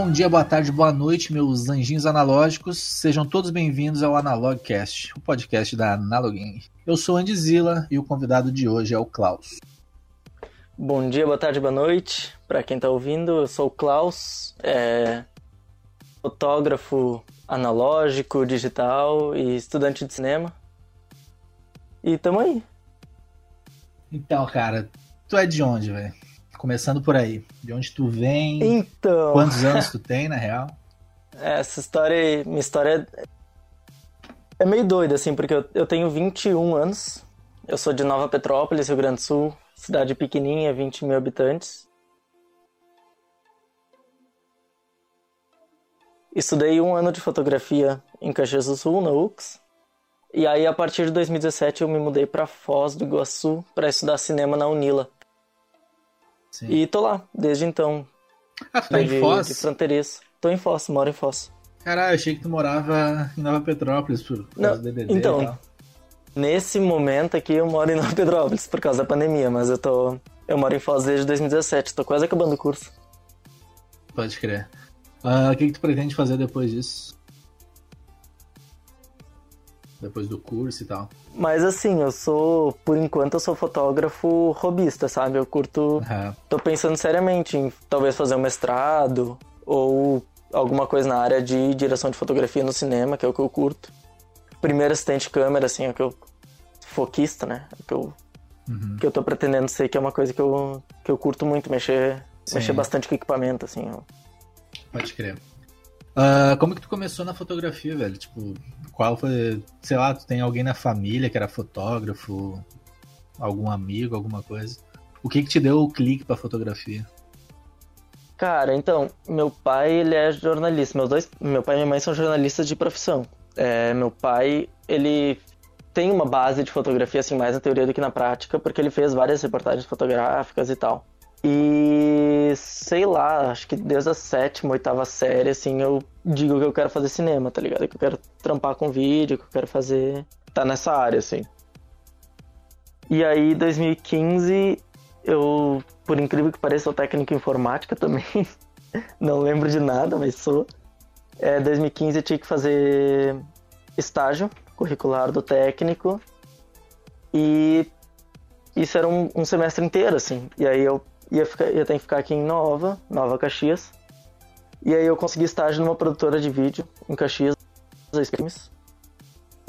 Bom dia, boa tarde, boa noite, meus anjinhos analógicos. Sejam todos bem-vindos ao Analogcast, o podcast da Analoging. Eu sou Andy Zilla e o convidado de hoje é o Klaus. Bom dia, boa tarde, boa noite. Para quem está ouvindo, eu sou o Klaus, é... fotógrafo analógico, digital e estudante de cinema. E tamo aí. Então, cara, tu é de onde, velho? Começando por aí. De onde tu vem? Então. Quantos anos tu tem, na real? Essa história, minha história é meio doida, assim, porque eu, eu tenho 21 anos. Eu sou de Nova Petrópolis, Rio Grande do Sul, cidade pequenininha, 20 mil habitantes. Estudei um ano de fotografia em Caxias do Sul, na UX. E aí, a partir de 2017, eu me mudei para Foz do Iguaçu para estudar cinema na Unila. Sim. E tô lá, desde então. Ah, tu tá em Foz? De fronteiriço. Tô em Foz, moro em Foz. Caralho, achei que tu morava em Nova Petrópolis por causa do DDD Então, nesse momento aqui eu moro em Nova Petrópolis por causa da pandemia, mas eu tô... Eu moro em Foz desde 2017, tô quase acabando o curso. Pode crer. Uh, o que, que tu pretende fazer depois disso? Depois do curso e tal. Mas assim, eu sou, por enquanto, eu sou fotógrafo robista, sabe? Eu curto. Uhum. Tô pensando seriamente em talvez fazer um mestrado ou alguma coisa na área de direção de fotografia no cinema, que é o que eu curto. Primeiro assistente de câmera, assim, é o que eu. Foquista, né? É o que eu, uhum. que eu tô pretendendo ser, que é uma coisa que eu, que eu curto muito, mexer, mexer bastante com equipamento, assim. Eu... Pode crer. Uh, como que tu começou na fotografia, velho? Tipo, qual foi, sei lá, tu tem alguém na família que era fotógrafo, algum amigo, alguma coisa? O que que te deu o clique pra fotografia? Cara, então, meu pai, ele é jornalista. Meus dois, meu pai e minha mãe são jornalistas de profissão. É, meu pai, ele tem uma base de fotografia, assim, mais na teoria do que na prática, porque ele fez várias reportagens fotográficas e tal. E sei lá, acho que desde a sétima, oitava série, assim, eu digo que eu quero fazer cinema, tá ligado? Que eu quero trampar com vídeo, que eu quero fazer. tá nessa área, assim. E aí, 2015, eu, por incrível que pareça, sou técnico em informática também. Não lembro de nada, mas sou. É, 2015 eu tinha que fazer estágio curricular do técnico. E isso era um, um semestre inteiro, assim. E aí eu ia, ficar, ia ter que ficar aqui em Nova, Nova Caxias. E aí eu consegui estágio numa produtora de vídeo em Caxias, Crimes.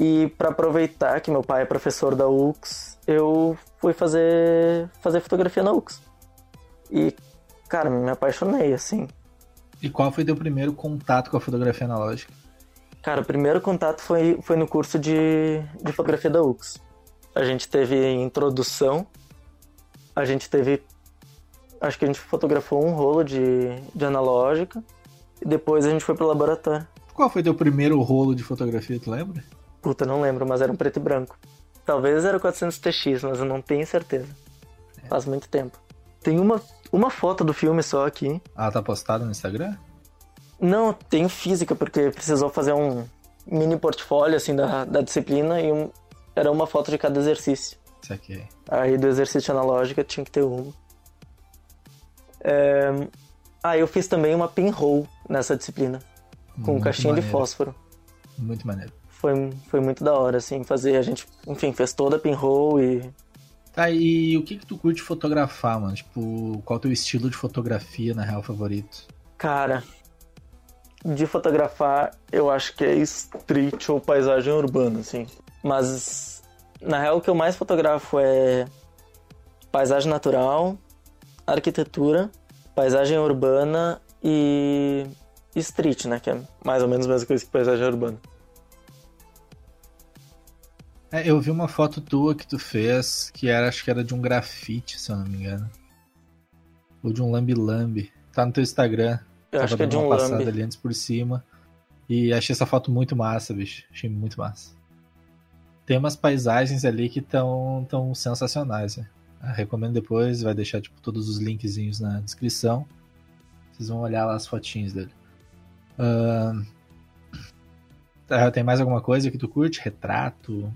E para aproveitar que meu pai é professor da UX, eu fui fazer fazer fotografia na UX. E cara, me apaixonei assim. E qual foi teu primeiro contato com a fotografia analógica? Cara, o primeiro contato foi, foi no curso de, de fotografia da UX. A gente teve introdução, a gente teve acho que a gente fotografou um rolo de, de analógica e depois a gente foi pro laboratório. Qual foi teu primeiro rolo de fotografia, tu lembra? Puta, não lembro, mas era um preto e branco. Talvez era o 400TX, mas eu não tenho certeza. É. Faz muito tempo. Tem uma, uma foto do filme só aqui. Ah, tá postada no Instagram? Não, tenho física, porque precisou fazer um mini portfólio, assim, da, da disciplina e um, era uma foto de cada exercício. Isso aqui. Aí do exercício analógico tinha que ter uma. É... Ah, eu fiz também uma pinhole nessa disciplina, com muito caixinha maneiro. de fósforo. Muito maneiro. Foi, foi muito da hora, assim, fazer. A gente, enfim, fez toda a pinhole e. Tá, e o que que tu curte fotografar, mano? Tipo, qual é o teu estilo de fotografia, na real, favorito? Cara, de fotografar, eu acho que é street ou paisagem urbana, assim. Mas, na real, o que eu mais fotografo é paisagem natural, arquitetura, paisagem urbana e street, né? Que é mais ou menos a mesma coisa que paisagem urbana. É, eu vi uma foto tua que tu fez que era, acho que era de um grafite, se eu não me engano. Ou de um lambi-lambi. Tá no teu Instagram. Eu Tava acho que é de um passada lambi. ali antes por cima. E achei essa foto muito massa, bicho. Achei muito massa. Tem umas paisagens ali que estão tão sensacionais, né? Recomendo depois, vai deixar tipo, todos os linkzinhos na descrição. Vocês vão olhar lá as fotinhas dele. Uh, tem mais alguma coisa que tu curte? Retrato?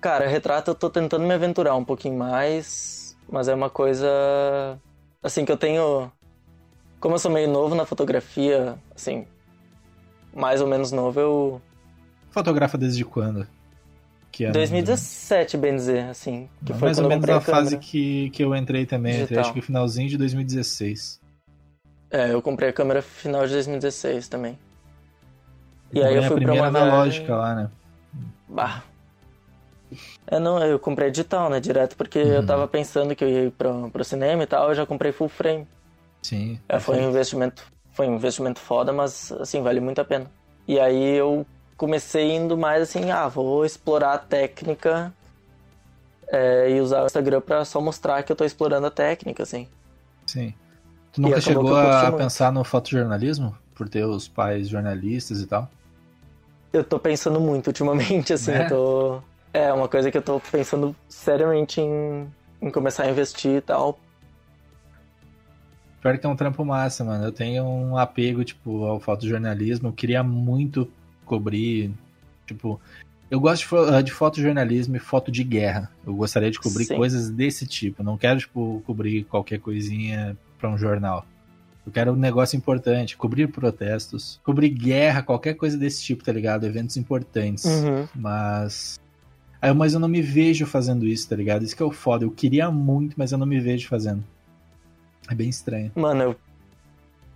Cara, retrato eu tô tentando me aventurar um pouquinho mais, mas é uma coisa assim que eu tenho como eu sou meio novo na fotografia, assim, mais ou menos novo, eu. Fotografa desde quando? Que 2017, bem dizer, assim. Que Não, foi mais ou menos a câmera. fase que, que eu entrei também. Entrei, acho que finalzinho de 2016. É, eu comprei a câmera final de 2016 também. E Também aí eu a fui pra primeira uma analógica viagem- lá, né? Bah. É, não, eu comprei digital, né, direto, porque Uhum. eu tava pensando que eu ia ir pro, pro cinema e tal, eu já comprei full frame. Sim. É, foi um investimento, foi um investimento foda, mas assim, vale muito a pena. E aí eu comecei indo mais assim, ah, vou explorar a técnica é, e usar o Instagram pra só mostrar que eu tô explorando a técnica, assim. Sim. Tu nunca chegou a muito. pensar no fotojornalismo? Por ter os pais jornalistas e tal? Eu tô pensando muito ultimamente, assim, É? eu tô. É uma coisa que eu tô pensando seriamente em, em começar a investir e tal. Pior que é um trampo massa, mano. Eu tenho um apego, tipo, ao fotojornalismo. Eu queria muito cobrir, tipo... Eu gosto de, fo- de fotojornalismo e foto de guerra. Eu gostaria de cobrir Sim. coisas desse tipo. Eu não quero, tipo, cobrir qualquer coisinha pra um jornal. Eu quero um negócio importante, cobrir protestos, cobrir guerra, qualquer coisa desse tipo, tá ligado? Eventos importantes. Uhum. Mas. Aí, mas eu não me vejo fazendo isso, tá ligado? Isso que é o foda. Eu queria muito, mas eu não me vejo fazendo. É bem estranho. Mano, eu.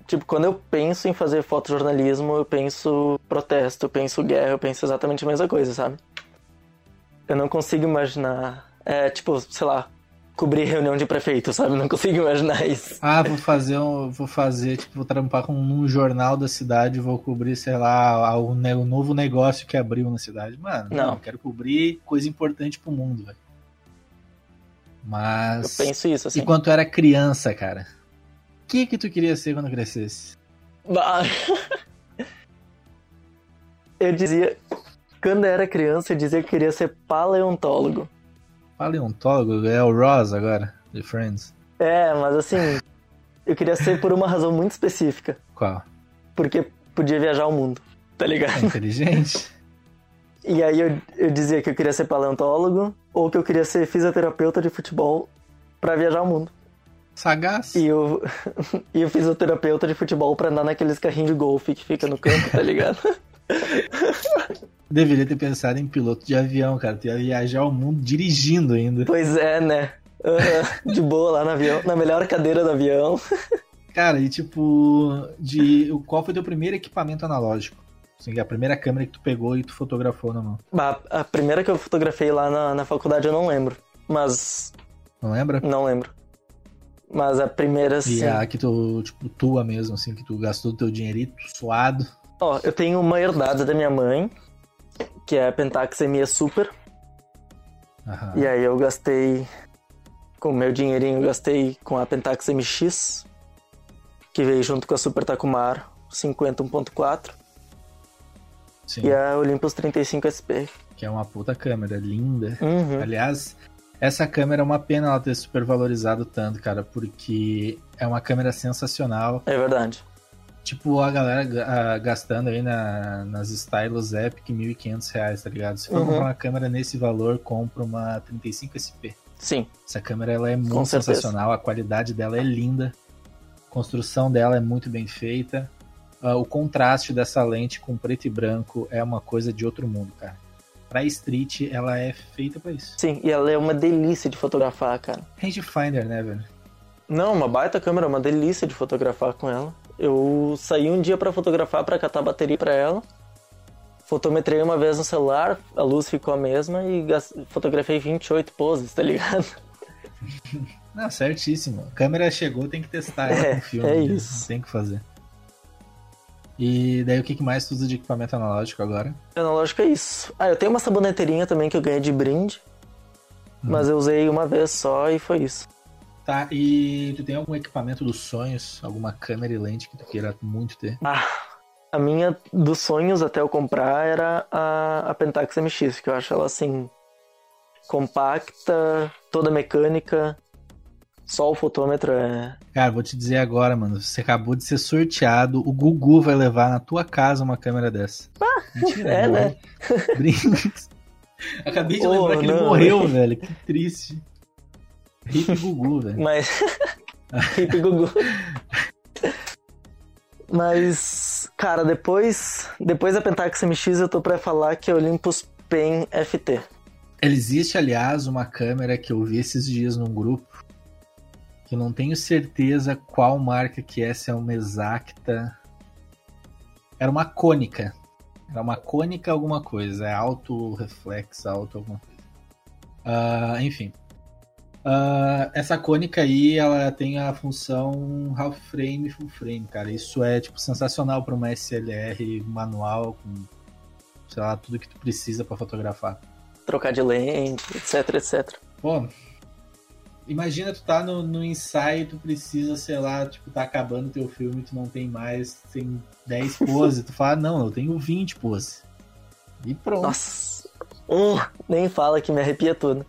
Tipo, quando eu penso em fazer fotojornalismo, eu penso protesto, eu penso guerra, eu penso exatamente a mesma coisa, sabe? Eu não consigo imaginar. É, tipo, sei lá, cobrir reunião de prefeito, sabe? Não consigo imaginar isso. Ah, vou fazer um. Vou fazer, tipo, vou trampar com um jornal da cidade, vou cobrir, sei lá, o, o novo negócio que abriu na cidade. Mano, não, Não. eu quero cobrir coisa importante pro mundo, velho. Eu Mas. penso isso, assim. E quando tu era criança, cara? O que que tu queria ser quando crescesse? Eu dizia. Quando eu era criança, eu dizia que queria ser paleontólogo. Paleontólogo? É o Ross agora, de Friends. É, mas assim. Eu queria ser por uma razão muito específica. Qual? Porque podia viajar o mundo, tá É ligado? inteligente? E aí eu, eu dizia que eu queria ser paleontólogo ou que eu queria ser fisioterapeuta de futebol pra viajar o mundo. Sagaz? E o, e o fisioterapeuta de futebol pra andar naqueles carrinhos de golfe que fica no campo, tá ligado? Deveria ter pensado em piloto de avião, cara. Tu ia viajar o mundo dirigindo ainda. pois é, né? Aham, de boa lá no avião, na melhor cadeira do avião. Cara, e tipo, de qual foi teu primeiro equipamento analógico? Assim, a primeira câmera que tu pegou e tu fotografou na mão. Bah, A primeira que eu fotografei lá na, na faculdade eu não lembro. Mas. Não lembra? Não lembro. Mas a primeira E sim. a que tu, tipo, tua mesmo, assim, que tu gastou teu dinheirito suado. Ó, eu tenho uma herdade da minha mãe, que é a Pentax ME Super. Aham. E aí eu gastei. Com o meu dinheirinho, eu gastei com a Pentax MX, que veio junto com a Super Takumar 50.1.4 Sim, e a Olympus 35 SP. que é uma puta câmera, linda. Uhum. Aliás, essa câmera é uma pena ela ter supervalorizado tanto, cara, porque é uma câmera sensacional. É verdade. Tipo, a galera ga- ah, gastando aí na, nas Stylus Epic 1.500 reais, tá ligado? Se for Uhum. comprar uma câmera nesse valor, compra uma 35SP. Sim. Essa câmera ela é muito sensacional, a qualidade dela é linda, a construção dela é muito bem feita. Ah, o contraste dessa lente com preto e branco é uma coisa de outro mundo, cara. Pra street, ela é feita pra isso. Sim, e ela é uma delícia de fotografar, cara. Rangefinder, né, velho? Não, uma baita câmera, uma delícia de fotografar com ela. Eu saí um dia pra fotografar pra catar bateria pra ela. Fotometrei uma vez no celular, a luz ficou a mesma e fotografei 28 poses, tá ligado? Não, certíssimo. A câmera chegou, tem que testar ela É, com filme. é né? isso. Tem que fazer. E daí o que mais tu usa de equipamento analógico agora? Analógico é isso. Ah, eu tenho uma saboneteirinha também que eu ganhei de brinde, mas eu usei uma vez só e foi isso. Tá, e tu tem algum equipamento dos sonhos? Alguma câmera e lente que tu queira muito ter? Ah, a minha dos sonhos até eu comprar era a, a Pentax MX, que eu acho ela assim compacta, toda mecânica, só o fotômetro é. Cara, vou te dizer agora, mano. Você acabou de ser sorteado. O Gugu vai levar na tua casa uma câmera dessa. Mentira, é, né? Brinks. Acabei de Oh, lembrar que ele não. morreu, velho. Que triste. Hip Gugu, velho. Mas. Hip Gugu. Mas, cara, depois, depois da Pentax MX eu tô pra falar que é Olympus Pen FT. Ele existe, aliás, uma câmera que eu vi esses dias num grupo, que eu não tenho certeza qual marca que é, se é uma exacta. Era uma cônica. Era uma cônica alguma coisa, é auto reflex, auto alguma coisa. Uh, enfim. Uh, essa cônica aí, ela tem a função half frame full frame, cara. Isso é tipo sensacional para uma SLR manual com sei lá, tudo que tu precisa para fotografar. Trocar de lente, etc, etc. Pô, imagina tu tá no, no ensaio, tu precisa, sei lá, tipo, tá acabando teu filme, tu não tem mais, tem 10 poses, tu fala, não, eu tenho 20 poses. E pronto. Nossa, uh, nem fala que me arrepia tudo.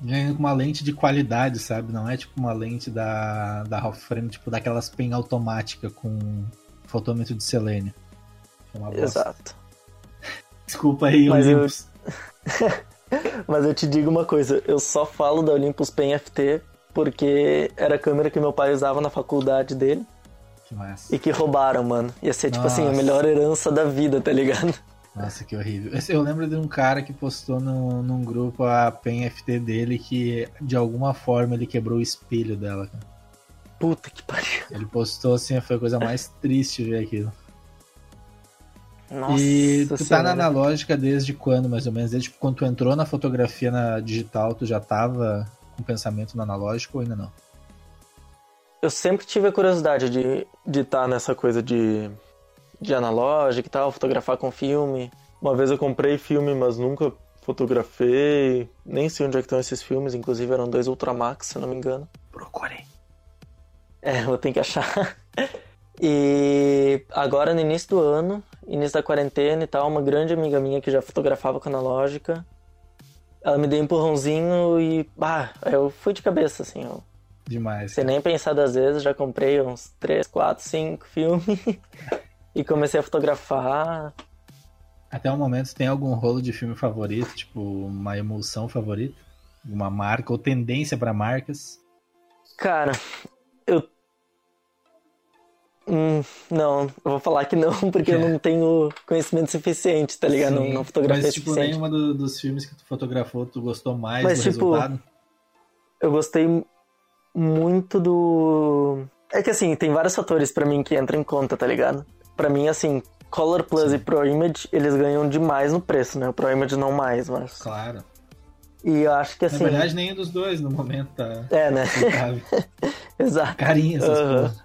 Com uma lente de qualidade, sabe? Não é tipo uma lente da, da half frame, tipo daquelas pen automática com fotômetro de selênio. É Exato. Desculpa aí, Mas. Eu... Mas eu te digo uma coisa, eu só falo da Olympus Pen FT porque era a câmera que meu pai usava na faculdade dele. Que massa. E que roubaram, mano. Ia ser, tipo Nossa. assim, a melhor herança da vida, tá ligado? Nossa, que horrível. Eu lembro de um cara que postou no, num grupo a Pen FT dele que, de alguma forma, ele quebrou o espelho dela, cara. Puta que pariu. Ele postou assim, foi a coisa mais triste ver aquilo. Nossa e tu tá na analógica desde quando, mais ou menos? Desde quando tu entrou na fotografia na digital, tu já tava com pensamento no analógico ou ainda não? Eu sempre tive a curiosidade de estar de tá nessa coisa de, de analógico e tal, fotografar com filme. Uma vez eu comprei filme, mas nunca fotografei. Nem sei onde é que estão esses filmes, inclusive eram dois Ultramax, se não me engano. Procurem. É, vou ter que achar. E agora no início do ano, início da quarentena e tal, uma grande amiga minha que já fotografava com analógica, ela me deu um empurrãozinho e, bah, eu fui de cabeça, assim, ó. Demais. Sem nem pensar das vezes, já comprei uns 3, 4, 5 filmes e comecei a fotografar. Até o momento, tem algum rolo de filme favorito, tipo, uma emulsão favorita? Uma marca ou tendência para marcas? Cara, eu Hum, não, eu vou falar que não, porque é. eu não tenho conhecimento suficiente, tá ligado? Sim, não, não fotografei Mas, tipo, suficiente. nenhuma do, dos filmes que tu fotografou, tu gostou mais Mas, do tipo, resultado? Eu gostei muito do... É que, assim, tem vários fatores para mim que entram em conta, tá ligado? Para mim, assim, Color Plus Sim. e Pro Image, eles ganham demais no preço, né? O Pro Image não mais, mas... Claro. E eu acho que, assim... Na verdade, nenhum dos dois no momento tá... É, né? Exato. Carinha essas uhum. coisas.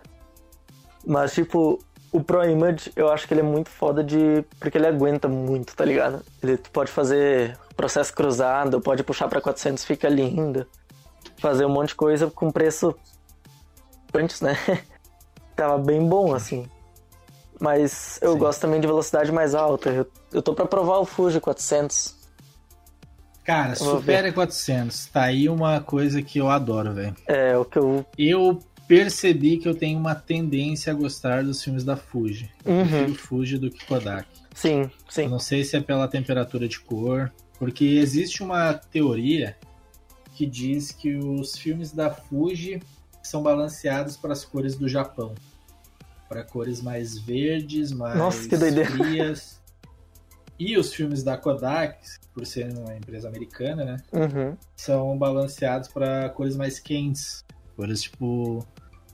Mas, tipo, o Pro Image, eu acho que ele é muito foda de. Porque ele aguenta muito, tá ligado? Ele pode fazer processo cruzado, pode puxar para 400, fica lindo. Fazer um monte de coisa com preço. Antes, né? Tava bem bom, assim. Mas eu Sim. gosto também de velocidade mais alta. Eu, eu tô pra provar o Fuji 400. Cara, supera 400. Tá aí uma coisa que eu adoro, velho. É, o que eu. Eu percebi que eu tenho uma tendência a gostar dos filmes da Fuji. Eu uhum. prefiro Fuji do que Kodak. Sim, sim. Eu não sei se é pela temperatura de cor, porque existe uma teoria que diz que os filmes da Fuji são balanceados para as cores do Japão. Para cores mais verdes, mais Nossa, que frias. E os filmes da Kodak, por ser uma empresa americana, né? Uhum. São balanceados para cores mais quentes. Cores tipo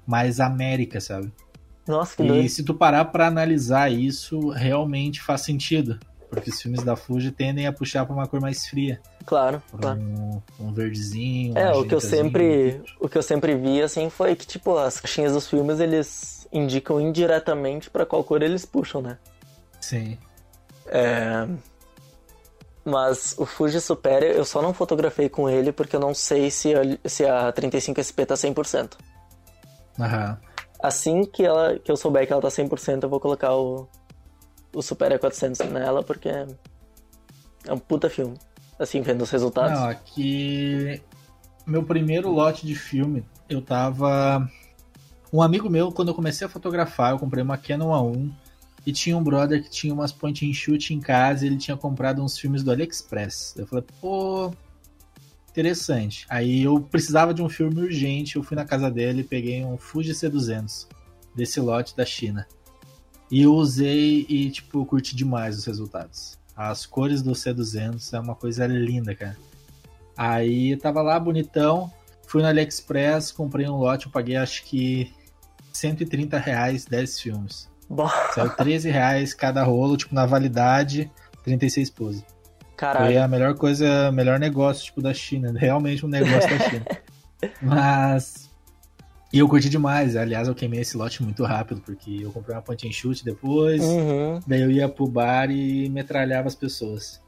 mais América, sabe? Nossa, que E doido. se tu parar para analisar isso, realmente faz sentido. Porque os filmes da Fuji tendem a puxar para uma cor mais fria. Claro, claro. Um, um verdezinho. Um é, o que eu sempre, o que eu sempre vi assim foi que tipo as caixinhas dos filmes eles indicam indiretamente para qual cor eles puxam, né? Sim. É... Mas o Fuji Super eu só não fotografei com ele porque eu não sei se a, se a 35SP tá 100%. Aham. Assim que, ela, que eu souber que ela tá 100%, eu vou colocar o, o Super E400 nela, porque é um puta filme. Assim, vendo os resultados. Não, aqui. Meu primeiro lote de filme, eu tava. Um amigo meu, quando eu comecei a fotografar, eu comprei uma Canon A1 e tinha um brother que tinha umas point and shoot em casa e ele tinha comprado uns filmes do AliExpress. Eu falei, pô, interessante. Aí eu precisava de um filme urgente, eu fui na casa dele e peguei um Fuji C200 desse lote da China. E eu usei e, tipo, curti demais os resultados. As cores do C200 é uma coisa linda, cara. Aí tava lá bonitão, fui no AliExpress, comprei um lote, eu paguei acho que 130 reais 10 filmes. Bom, Saiu 13 reais cada rolo, tipo, na validade, 36 poses. Foi caralho. a melhor coisa, melhor negócio, tipo, da China. Realmente um negócio da China. Mas. E eu curti demais. Aliás, eu queimei esse lote muito rápido, porque eu comprei uma and shoot depois. Uhum. Daí eu ia pro bar e metralhava as pessoas.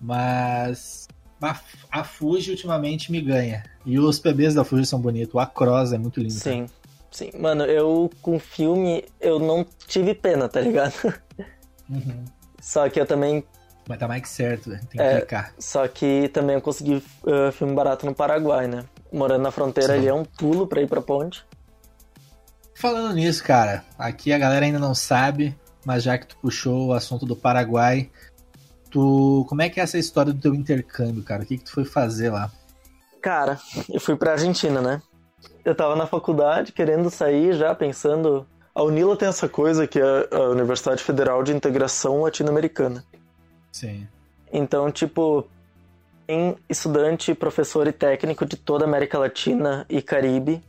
Mas. A, a Fuji ultimamente me ganha. E os PBs da Fuji são bonitos. O Across é muito lindo. Sim. Sim. Mano, eu com filme, eu não tive pena, tá ligado? Uhum. Só que eu também. Mas tá mais que certo, velho. Tem que É. clicar. Só que também eu consegui uh, filme barato no Paraguai, né? Morando na fronteira Sim. ali é um pulo pra ir pra ponte. Falando nisso, cara, aqui a galera ainda não sabe, mas já que tu puxou o assunto do Paraguai, tu, como é que é essa história do teu intercâmbio, cara? O que que tu foi fazer lá? Cara, eu fui pra Argentina, né? Eu tava na faculdade querendo sair já pensando. A Unila tem essa coisa que é a Universidade Federal de Integração Latino-Americana. Sim. Então, tipo, tem estudante, professor e técnico de toda a América Latina e Caribe.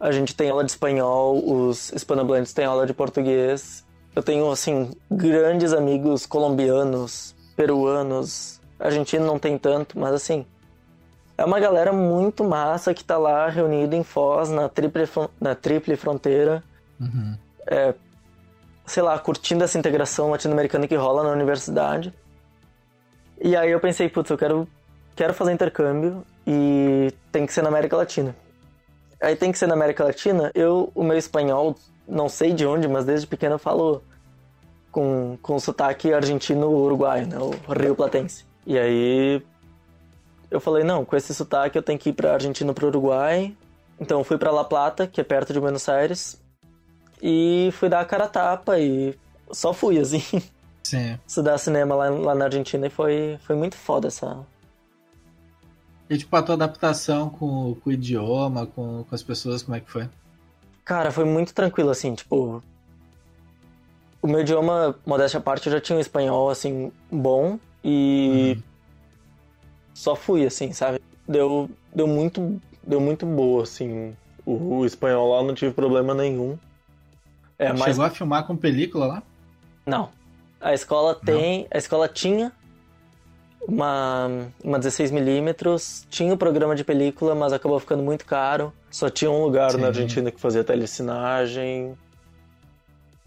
A gente tem aula de espanhol, os hispanohablantes têm aula de português. Eu tenho, assim, grandes amigos colombianos, peruanos. Argentino não tem tanto, mas assim. É uma galera muito massa que tá lá reunida em Foz, na triple, na triple fronteira Uhum. Sei lá, curtindo essa integração latino-americana que rola na universidade. E aí eu pensei, putz, eu quero, quero fazer intercâmbio e tem que ser na América Latina. Aí tem que ser na América Latina, eu, o meu espanhol, não sei de onde, mas desde pequeno eu falo com, com sotaque argentino-uruguaio, né, o Rio Platense. E aí eu falei, não, com esse sotaque eu tenho que ir pra Argentina pro Uruguai. Então fui pra La Plata, que é perto de Buenos Aires, e fui dar a cara a tapa e só fui, assim, Sim. estudar cinema lá, lá na Argentina e foi, foi muito foda essa. E tipo, a tua adaptação com, com o idioma, com, com as pessoas, como é que foi? Cara, foi muito tranquilo, assim, tipo. O meu idioma, modéstia à parte, eu já tinha um espanhol, assim, bom e Uhum. só fui, assim, sabe? Deu, deu muito. Deu muito boa, assim. O, o espanhol lá não tive problema nenhum. É, mas Chegou a filmar com película lá? Não. A escola tem. A escola tinha uma, uma 16mm, tinha o programa de película, mas acabou ficando muito caro. Só tinha um lugar Sim. na Argentina que fazia telecinagem.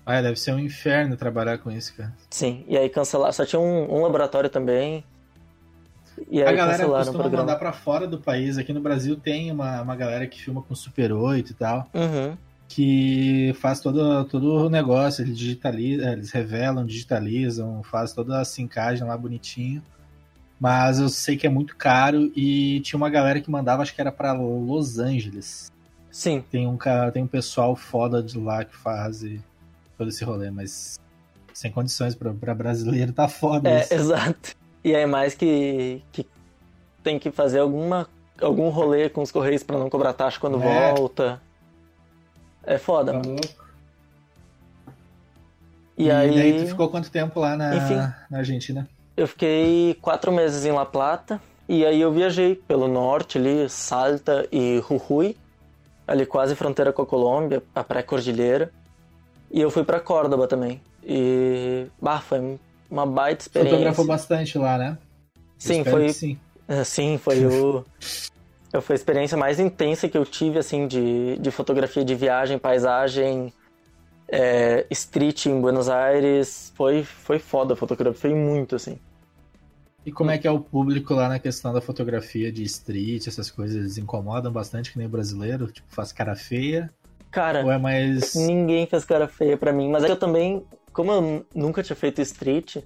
Ah, deve ser um inferno trabalhar com isso, cara. Sim, e aí cancelaram. Só tinha um, um laboratório também. E A aí galera cancelaram o costuma programa. mandar pra fora do país. Aqui no Brasil tem uma, uma galera que filma com Super 8 e tal. Uhum. Que faz todo, todo o negócio, eles digitalizam, eles revelam, digitalizam, faz toda a sincagem lá bonitinho. Mas eu sei que é muito caro e tinha uma galera que mandava, acho que era pra Los Angeles. Sim, Tem um cara, tem um pessoal foda de lá que faz todo esse rolê, mas sem condições pra brasileiro tá foda é, isso. exato. E aí mais que, que tem que fazer alguma, algum rolê com os correios pra não cobrar taxa quando É. volta. É foda, Tá louco. E, E, aí. daí tu ficou quanto tempo lá na, Enfim. na Argentina? Eu fiquei quatro meses em La Plata e aí eu viajei pelo norte ali, Salta e Jujuy, ali quase fronteira com a Colômbia, a pré-cordilheira. E eu fui pra Córdoba também. E bah, foi uma baita experiência. Fotografou bastante lá, né? Sim, foi que Sim. é, Sim, foi o foi a experiência mais intensa que eu tive assim de, de fotografia de viagem, paisagem, é, street em Buenos Aires. Foi foi foda, fotografei muito assim. E como é que é o público lá na questão da fotografia de street, essas coisas? Eles incomodam bastante que nem o brasileiro? Tipo, faz cara feia? Cara, Ou é mais. Ninguém fez cara feia pra mim, mas é que eu também, como eu nunca tinha feito street,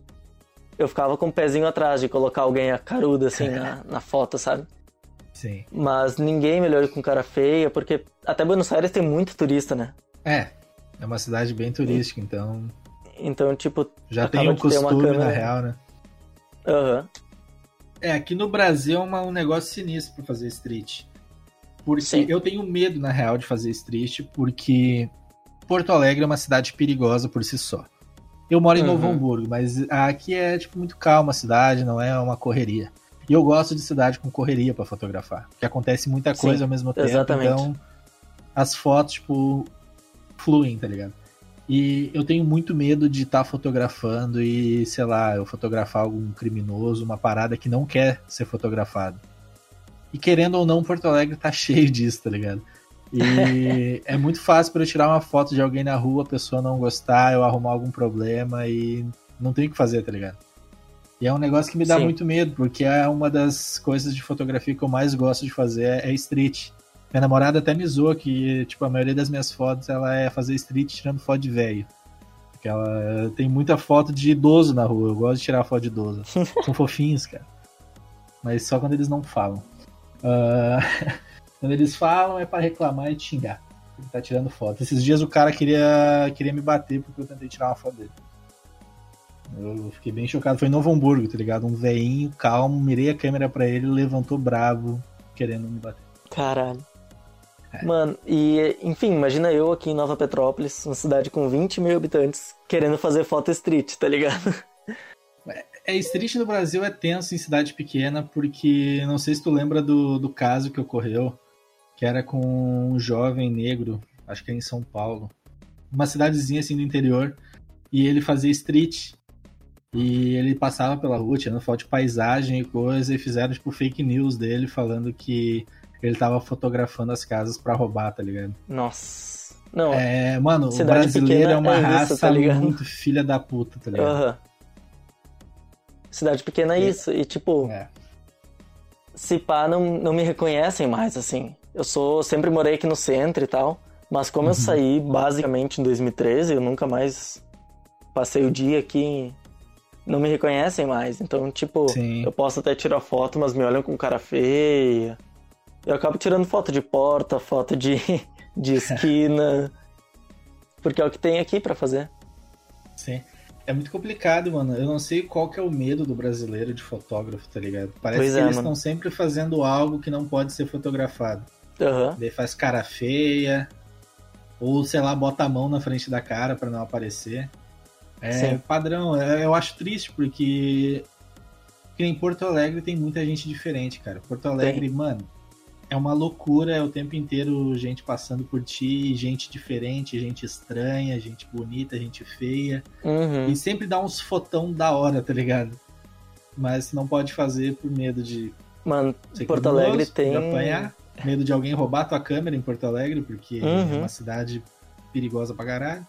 eu ficava com o pezinho atrás de colocar alguém a caruda assim na, na foto, sabe? Sim. Mas ninguém me olhou com cara feia, porque até Buenos Aires tem muito turista, né? É. É uma cidade bem turística, então Então, tipo, já tem o uma costume, na câmera. real, né? aham. É, aqui no Brasil é uma- um negócio sinistro pra fazer street. Porque Sim. eu tenho medo, na real, de fazer street, porque Porto Alegre é uma cidade perigosa por si só. Eu moro em Uhum. Novo Hamburgo, mas aqui é tipo muito calma a cidade, não é uma correria. E eu gosto de cidade com correria pra fotografar, porque acontece muita Sim, coisa ao mesmo tempo, exatamente. então as fotos tipo fluem, tá ligado? E eu tenho muito medo de estar fotografando e, sei lá, eu fotografar algum criminoso, uma parada que não quer ser fotografado. E querendo ou não, Porto Alegre tá cheio disso, tá ligado? E é muito fácil para eu tirar uma foto de alguém na rua, a pessoa não gostar, eu arrumar algum problema e não tem o que fazer, tá ligado? E é um negócio que me dá Sim. muito medo, porque é uma das coisas de fotografia que eu mais gosto de fazer é street. Minha namorada até me zoa que, tipo, a maioria das minhas fotos ela é fazer street tirando foto de velho. Porque ela tem muita foto de idoso na rua. Eu gosto de tirar foto de idoso. São fofinhos, cara. Mas só quando eles não falam. Ah, quando eles falam é pra reclamar e xingar. Ele tá tirando foto. Esses dias o cara queria, queria me bater porque eu tentei tirar uma foto dele. Eu fiquei bem chocado. Foi em Novo Hamburgo, tá ligado? Um veinho calmo, mirei a câmera pra ele, levantou bravo, querendo me bater. Caralho. É. Mano, e enfim, imagina eu aqui em Nova Petrópolis, uma cidade com 20 mil habitantes, querendo fazer foto street, tá ligado? É, street no Brasil é tenso em cidade pequena, porque não sei se tu lembra do, do caso que ocorreu, que era com um jovem negro, acho que é em São Paulo, uma cidadezinha assim do interior, e ele fazia street. E ele passava pela rua tirando foto de paisagem e coisa, e fizeram tipo fake news dele falando que ele tava fotografando as casas pra roubar, tá ligado? Nossa. Não, É, mano, o brasileiro é uma é isso, raça tá ligado? muito filha da puta, tá ligado? aham. Cidade pequena é É. isso. E tipo, É. se pá, não, não me reconhecem mais, assim. Eu sou, sempre morei aqui no centro e tal, mas como eu Uhum. saí basicamente em 2013, eu nunca mais passei o dia aqui, não me reconhecem mais. Então, tipo, Sim. eu posso até tirar foto, mas me olham com cara feia. Eu acabo tirando foto de porta, foto de, de esquina, porque é o que tem aqui pra fazer. Sim. É muito complicado, mano. Eu não sei qual que é o medo do brasileiro de fotógrafo, tá ligado? Parece Pois que é, eles estão sempre fazendo algo que não pode ser fotografado. Aham. Daí faz cara feia, ou sei lá, bota a mão na frente da cara pra não aparecer. É Sim. padrão. É- Eu acho triste porque que em Porto Alegre tem muita gente diferente, cara. Porto Alegre, mano, é uma loucura, é o tempo inteiro gente passando por ti, gente diferente, gente estranha, gente bonita, gente feia. Uhum. E sempre dá uns fotão da hora, tá ligado? Mas não pode fazer por medo de Mano, Porto Alegre tem. apanhar, medo de alguém roubar tua câmera em Porto Alegre, porque é Uhum. uma cidade perigosa pra caralho.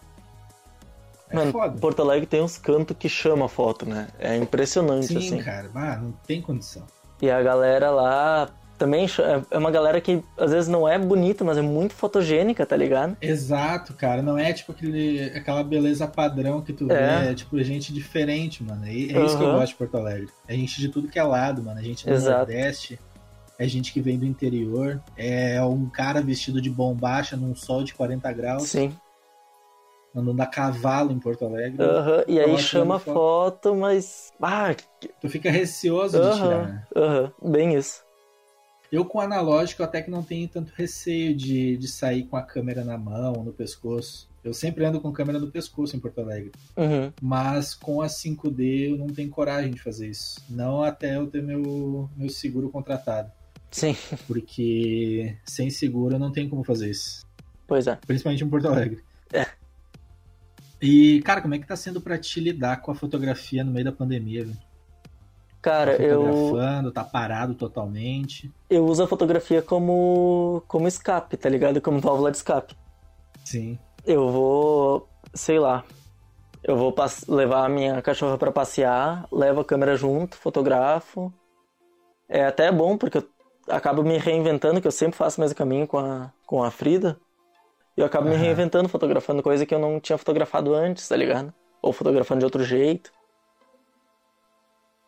É Mano, foda. Porto Alegre tem uns cantos que chama foto, né? É impressionante, Sim, assim. cara, ah, não tem condição. E a galera lá também ch- é uma galera que às vezes não é bonita, mas é muito fotogênica, tá ligado? Exato, cara, não é tipo aquele, aquela beleza padrão que tu É. vê, é tipo gente diferente, mano. É, é isso que eu Uhum. gosto de Porto Alegre. É gente de tudo que é lado, mano. É gente do Exato. Nordeste, é gente que vem do interior, é um cara vestido de bombacha num sol de 40 graus, Sim. Andando a cavalo em Porto Alegre. Aham. E aí Tava chama tirando foto, mas. Ah, Tu fica receoso de tirar, né? Aham. Bem isso. Eu com analógico até que não tenho tanto receio de, de sair com a câmera na mão, no pescoço. Eu sempre ando com câmera no pescoço em Porto Alegre. Uhum. Mas com a 5D eu não tenho coragem de fazer isso. Não até eu ter meu, meu seguro contratado. Sim, Porque sem seguro eu não tenho como fazer isso. pois é. Principalmente em Porto Alegre. E, cara, como é que tá sendo pra te lidar com a fotografia no meio da pandemia, velho? Cara, Tá eu, fotografando, tá parado totalmente. eu uso a fotografia como, como escape, tá ligado? Como válvula de escape. Sim. Eu vou, sei lá, eu vou levar a minha cachorra pra passear, levo a câmera junto, fotografo. É até bom porque eu acabo me reinventando, que eu sempre faço o mesmo caminho com a, com a Frida. E eu acabo me Aham. reinventando, fotografando coisa que eu não tinha fotografado antes, tá ligado? Ou fotografando de outro jeito.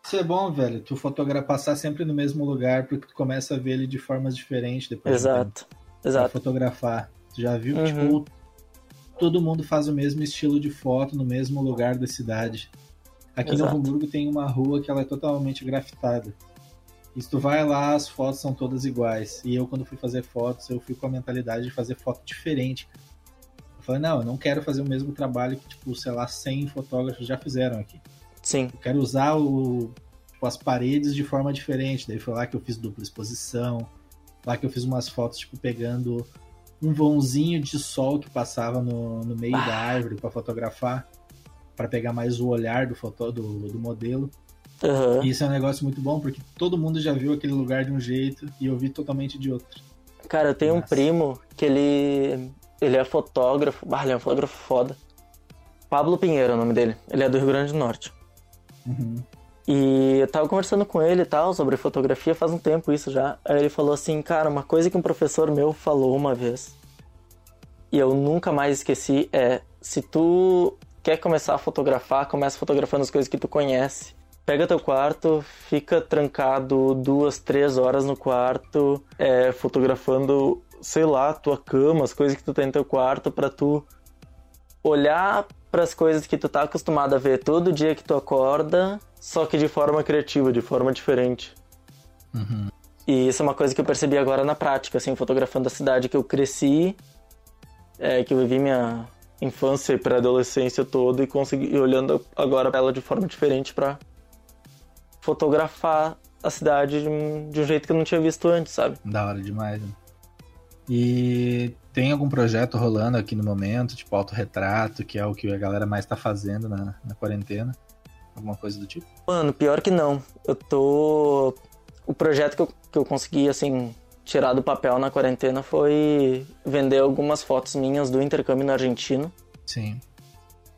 Isso é bom, velho. Tu fotografar passar sempre no mesmo lugar, porque tu começa a ver ele de formas diferentes depois. de. Exato, Pra exato. fotografar. Tu já viu? Uhum. Tipo, todo mundo faz o mesmo estilo de foto no mesmo lugar da cidade. Aqui Exato. Novo Hamburgo tem uma rua que ela é totalmente grafitada. E se tu vai lá, as fotos são todas iguais. E eu, quando fui fazer fotos, eu fui com a mentalidade de fazer foto diferente. falei, não, eu não quero fazer o mesmo trabalho que, tipo, sei lá, 100 fotógrafos já fizeram aqui. Sim. Eu quero usar o, tipo, as paredes de forma diferente. Daí foi lá que eu fiz dupla exposição, lá que eu fiz umas fotos, tipo, pegando um vãozinho de sol que passava no, no meio ah. da árvore para fotografar, para pegar mais o olhar do, foto, do, do modelo. Uhum. E isso é um negócio muito bom, porque todo mundo já viu aquele lugar de um jeito e eu vi totalmente de outro. Cara, eu tenho Nossa. um primo que ele. Ele é fotógrafo. Ah, ele é um fotógrafo foda. Pablo Pinheiro é o nome dele. Ele é do Rio Grande do Norte. Uhum. E eu tava conversando com ele e tal, sobre fotografia, faz um tempo isso já. Aí ele falou assim, cara, uma coisa que um professor meu falou uma vez, e eu nunca mais esqueci, é se tu quer começar a fotografar, começa fotografando as coisas que tu conhece. Pega teu quarto, fica trancado duas, três horas no quarto, é, fotografando, sei lá, tua cama, as coisas que tu tem no teu quarto, para tu olhar para as coisas que tu tá acostumado a ver todo dia que tu acorda só que de forma criativa, de forma diferente. Uhum. E isso é uma coisa que eu percebi agora na prática, assim, fotografando a cidade que eu cresci, é, que eu vivi minha infância e pré-adolescência toda e consegui olhando agora ela de forma diferente para fotografar a cidade de um, de um, jeito que eu não tinha visto antes, sabe? Da hora demais. Né? E tem algum projeto rolando aqui no momento, tipo autorretrato, que é o que a galera mais tá fazendo na, na quarentena? Alguma coisa do tipo? Mano, pior que não. Eu tô. O projeto que eu, que eu consegui, assim, tirar do papel na quarentena foi vender algumas fotos minhas do intercâmbio na Argentina. Sim.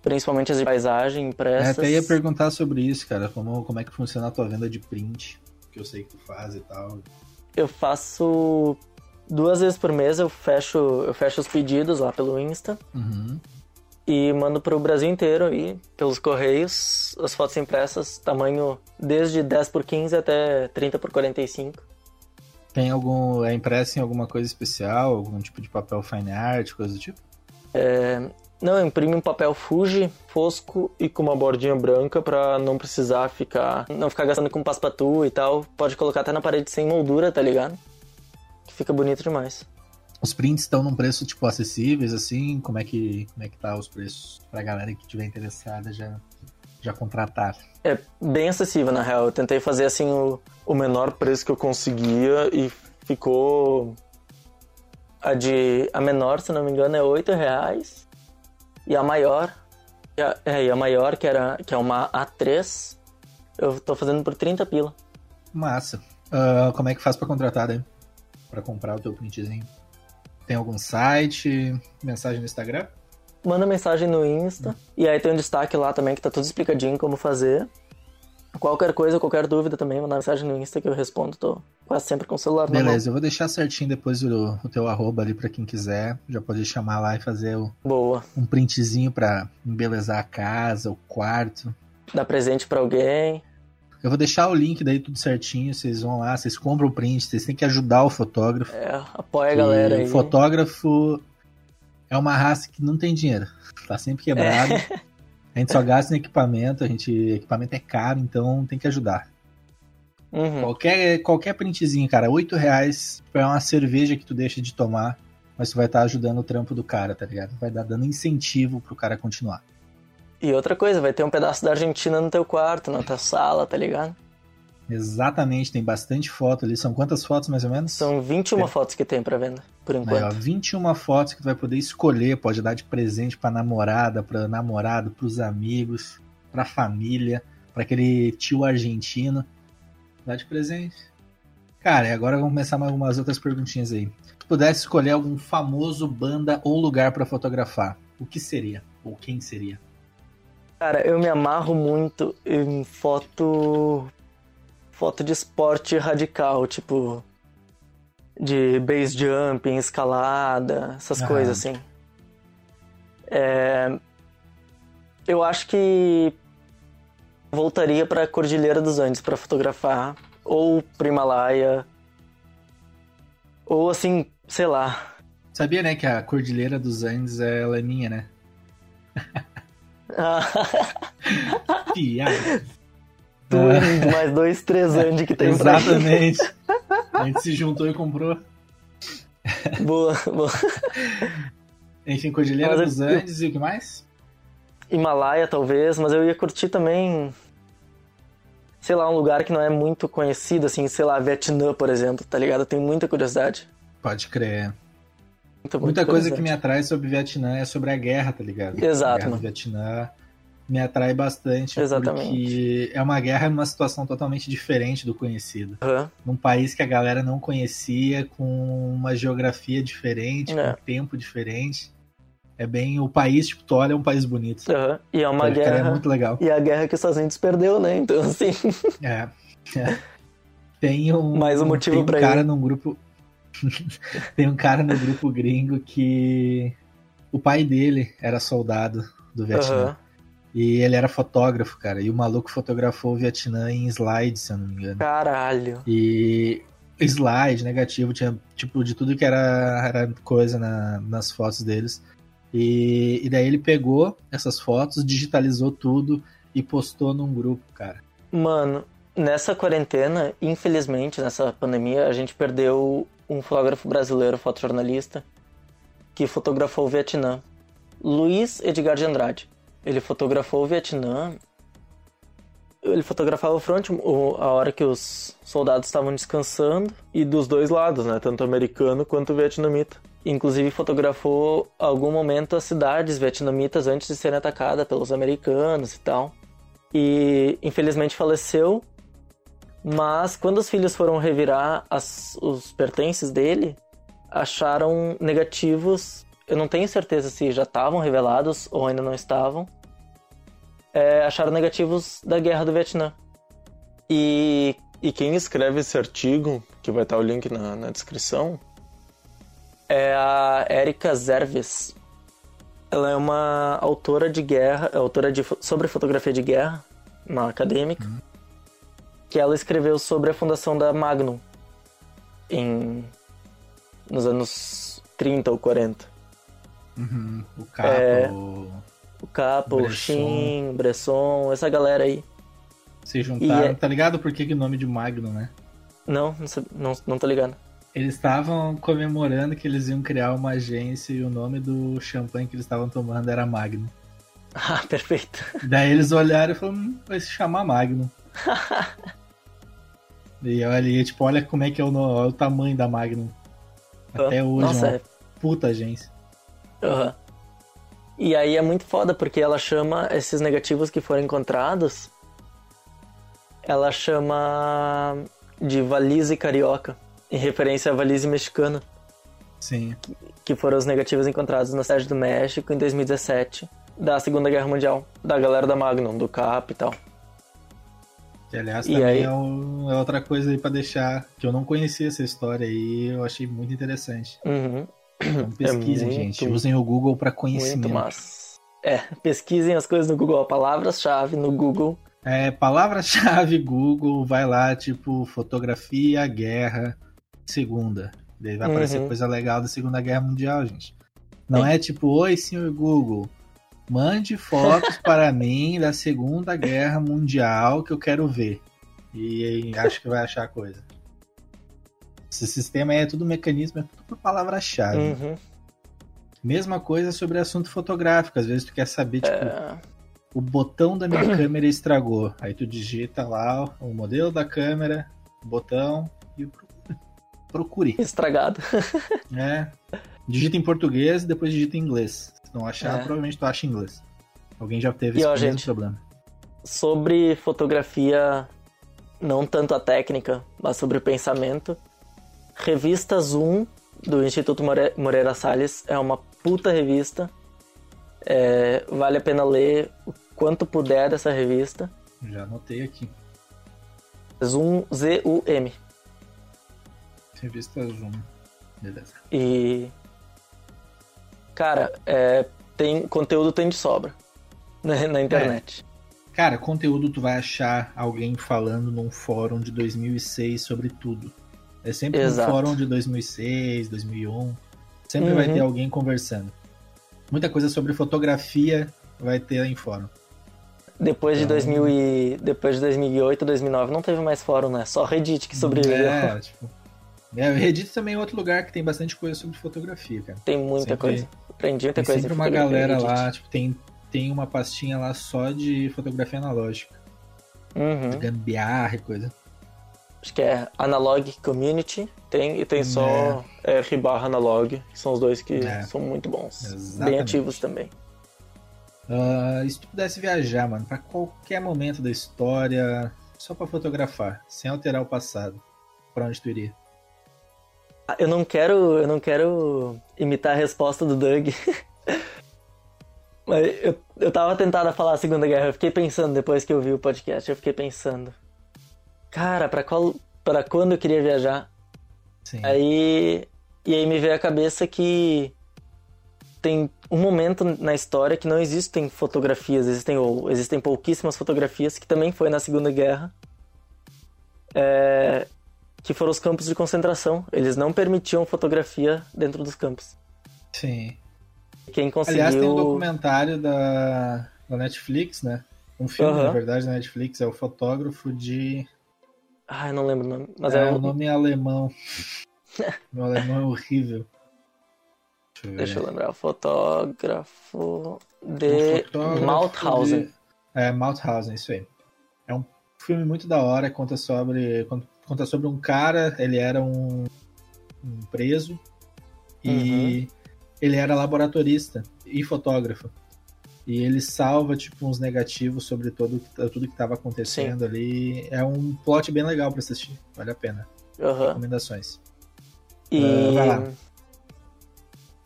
Principalmente as de paisagem impressas. É, até ia perguntar sobre isso, cara. Como, como é que funciona a tua venda de print? Que eu sei que tu faz e tal. Eu faço duas vezes por mês, eu fecho, eu fecho os pedidos lá pelo Insta. Uhum e mando para o Brasil inteiro e pelos correios as fotos impressas tamanho desde 10 por 15 até 30 por 45. Tem algum é impresso em alguma coisa especial, algum tipo de papel fine art, coisa do tipo? É, não, eu imprimo um papel Fuji fosco e com uma bordinha branca para não precisar ficar não ficar gastando com paspatu e tal. Pode colocar até na parede sem moldura, tá ligado? Que fica bonito demais. Os prints estão num preço tipo acessíveis assim, como é que como é que tá os preços pra galera que tiver interessada já já contratar? É bem acessível na real. Eu tentei fazer assim o, o menor preço que eu conseguia e ficou a de a menor, se não me engano, é oito reais e a maior é, e a maior que era que é uma A3 eu tô fazendo por 30 pila. Massa. Uh, como é que faz para contratar, né? Para comprar o teu printzinho? Tem algum site? Mensagem no Instagram? Manda mensagem no Insta. E aí tem um destaque lá também que tá tudo explicadinho como fazer. Qualquer coisa, qualquer dúvida também, manda mensagem no Insta que eu respondo. Tô quase sempre com o celular Beleza, eu vou deixar certinho depois o, o teu arroba ali pra quem quiser. Já pode chamar lá e fazer o, Boa. um printzinho pra embelezar a casa, o quarto. Dar presente para alguém. Eu vou deixar o link daí tudo certinho, vocês vão lá, vocês compram o print, vocês têm que ajudar o fotógrafo. É, apoia a galera aí. O fotógrafo é uma raça que não tem dinheiro, tá sempre quebrado. É. A gente só gasta em equipamento, a gente equipamento é caro, então tem que ajudar. Uhum. Qualquer, qualquer printzinho, cara, 8 reais é uma cerveja que tu deixa de tomar, mas tu vai estar tá ajudando o trampo do cara, tá ligado? Vai dar dando incentivo pro cara continuar. E outra coisa, vai ter um pedaço da Argentina no teu quarto, na tua sala, tá ligado? Exatamente, tem bastante foto ali. São quantas fotos mais ou menos? São 21 é. fotos que tem para venda, por enquanto. Aí, ó, 21 fotos que tu vai poder escolher, pode dar de presente pra namorada, pra namorado, pros amigos, pra família, para aquele tio argentino. Dá de presente. Cara, e agora vamos começar mais algumas outras perguntinhas aí. Se tu pudesse escolher algum famoso banda ou lugar para fotografar, o que seria? Ou quem seria? Cara, eu me amarro muito em foto. foto de esporte radical, tipo. de base jumping, escalada, essas Aham. coisas assim. É... Eu acho que voltaria para a Cordilheira dos Andes para fotografar, ou pro Himalaia, ou assim, sei lá. Sabia, né, que a Cordilheira dos Andes é, ela é minha, né? Piada. Tu mais dois, três anos que tem Exatamente. A gente se juntou e comprou. Boa, boa. Enfim, Cordilheira Mas eu- dos Andes e o que mais? Himalaia, talvez, mas eu ia curtir também. Sei lá, um lugar que não é muito conhecido, assim, sei lá, Vietnã, por exemplo, tá ligado? Eu tenho muita curiosidade. Pode crer. Muita, Muita coisa que me atrai sobre Vietnã é sobre a guerra, tá ligado? Exato, A guerra do mano. Vietnã me atrai bastante. Exatamente. Porque é uma guerra numa situação totalmente diferente do conhecido. Aham. Num país que a galera não conhecia, com uma geografia diferente, É. com um tempo diferente. É bem. O país, tipo, tu olha, é um país bonito. Aham. E é uma Pode crer, É guerra. muito legal. E a guerra que os Estados Unidos perdeu, né? Então, assim. É. É. Tem um. Mais um motivo tem um cara ir. num grupo. tem um cara no grupo gringo que. O pai dele era soldado do Vietnã. Aham. E ele era fotógrafo, cara. E o maluco fotografou o Vietnã em slide, se eu não me engano. Caralho. E slide, negativo, tinha tipo de tudo que era, era coisa na- nas fotos deles. E, e daí ele pegou essas fotos, digitalizou tudo e postou num grupo, cara. Mano, nessa quarentena, infelizmente, nessa pandemia, a gente perdeu um fotógrafo brasileiro, fotojornalista, que fotografou o Vietnã. Luiz Edgar de Andrade. Ele fotografou o Vietnã. Ele fotografava o front, a hora que os soldados estavam descansando. E dos dois lados, né? Tanto americano quanto vietnamita. Inclusive fotografou algum momento as cidades vietnamitas antes de serem atacadas pelos americanos e tal e infelizmente faleceu. Mas quando os filhos foram revirar as- os pertences dele, acharam negativos. Eu não tenho certeza se já estavam revelados ou ainda não estavam. É, acharam negativos da guerra do Vietnã. E, e quem escreve esse artigo, que vai estar o link na, na descrição, é a Erika Zerves. Ela é uma autora de guerra, é autora de, sobre fotografia de guerra, uma acadêmica, que ela escreveu sobre a fundação da Magnum em nos anos 30 ou 40. Uhum. O Capo, É. o- O Capo, o Bresson. Shin, Bresson, essa galera aí. se juntaram. E é- Tá ligado por que, o nome de Magno, né? Não, não, não, não tô ligado. Eles estavam comemorando que eles iam criar uma agência e o nome do champanhe que eles estavam tomando era Magno. Ah, perfeito. Daí eles olharam e falaram, hum, vai se chamar Magno. e olha, tipo, olha como é que é o, olha o tamanho da Magnum. Até hoje, Nossa, uma é puta agência. Aham. E aí é muito foda, porque ela chama esses negativos que foram encontrados, ela chama de valise carioca, em referência à valise mexicana, Sim. que foram os negativos encontrados na cidade do México em 2017, da Segunda Guerra Mundial, da galera da Magnum, do CAP e tal. Que aliás E também aí- é, um- é outra coisa aí pra deixar, que eu não conhecia essa história aí, eu achei muito interessante. Uhum. Então pesquisem, muito- gente. Usem o Google pra conhecimento. Muito massa. É, pesquisem as coisas no Google, palavras-chave no Google. É, palavra-chave Google, vai lá, tipo, fotografia, guerra, segunda. Daí vai aparecer Uhum. coisa legal da Segunda Guerra Mundial, gente. Não é tipo, oi, senhor Google, mande fotos para mim da Segunda Guerra Mundial que eu quero ver. E, acho que vai achar coisa. Esse sistema aí é tudo mecanismo, é tudo por palavra-chave. Uhum. Mesma coisa sobre assunto fotográfico. Às vezes tu quer saber, tipo, É, o botão da minha câmera estragou. Aí tu digita lá o modelo da câmera, o botão e o procure. estragado. É. Digita em português e depois digita em inglês. Se não achar, É. provavelmente tu acha em inglês. Alguém já teve E, esse ó, gente, problema. sobre fotografia, não tanto a técnica, mas sobre o pensamento. Revista Zoom, do Instituto More- Moreira Salles, é uma puta revista. É, vale a pena ler o quanto puder dessa revista. Já anotei aqui. Zoom, Z-U-M. Revista Zoom. Beleza. E. Cara, é, tem, conteúdo tem de sobra né, na internet. Cara, conteúdo tu vai achar alguém falando num fórum de 2006 sobre tudo. É sempre Exato. um fórum de 2006, 2001. Sempre vai Uhum. ter alguém conversando. Muita coisa sobre fotografia vai ter em fórum. Depois de Então- 2000 e, depois de 2008, 2009 não teve mais fórum, né? Só Reddit que sobreviveu. É, tipo. É, o Reddit também é outro lugar que tem bastante coisa sobre fotografia, cara. Tem muita Sempre- coisa. aprendi muita Tem coisa. sempre uma galera lá, tipo, tem, tem uma pastinha lá só de fotografia analógica. Uhum. Gambiarra e coisa. Acho que é Analog Community, tem, e tem só R barra Analog, que são os dois que É. são muito bons. Exatamente. Bem ativos também. Ah, e se tu pudesse viajar, mano, pra qualquer momento da história, só pra fotografar, sem alterar o passado, pra onde tu iria? Eu não quero, eu não quero imitar a resposta do Doug. Mas eu, eu tava tentado a falar a Segunda Guerra, eu fiquei pensando depois que eu vi o podcast, eu fiquei pensando. Cara, pra qual para quando eu queria viajar? Sim. Aí e aí me veio à cabeça que tem um momento na história que não existem fotografias, existem ou existem pouquíssimas fotografias que também foi na Segunda Guerra. É, que foram os campos de concentração. Eles não permitiam fotografia dentro dos campos. Sim. Quem conseguiu Aliás, tem um documentário da, da Netflix, né? Um filme, Aham. na verdade, da Netflix, é o fotógrafo de. Ah, eu não lembro o nome, mas é, é, o o... nome é alemão. Meu alemão é horrível. Deixa eu. Deixa eu lembrar, fotógrafo de fotógrafo Mauthausen. de- É, Mauthausen, isso aí. É um filme muito da hora, conta sobre, conta- sobre um cara, ele era um, um preso e ele era laboratorista e fotógrafo. E ele salva, tipo, uns negativos sobre todo, tudo que estava acontecendo ali. É um plot bem legal pra assistir, vale a pena. Aham. Recomendações. E... Ah, vai lá.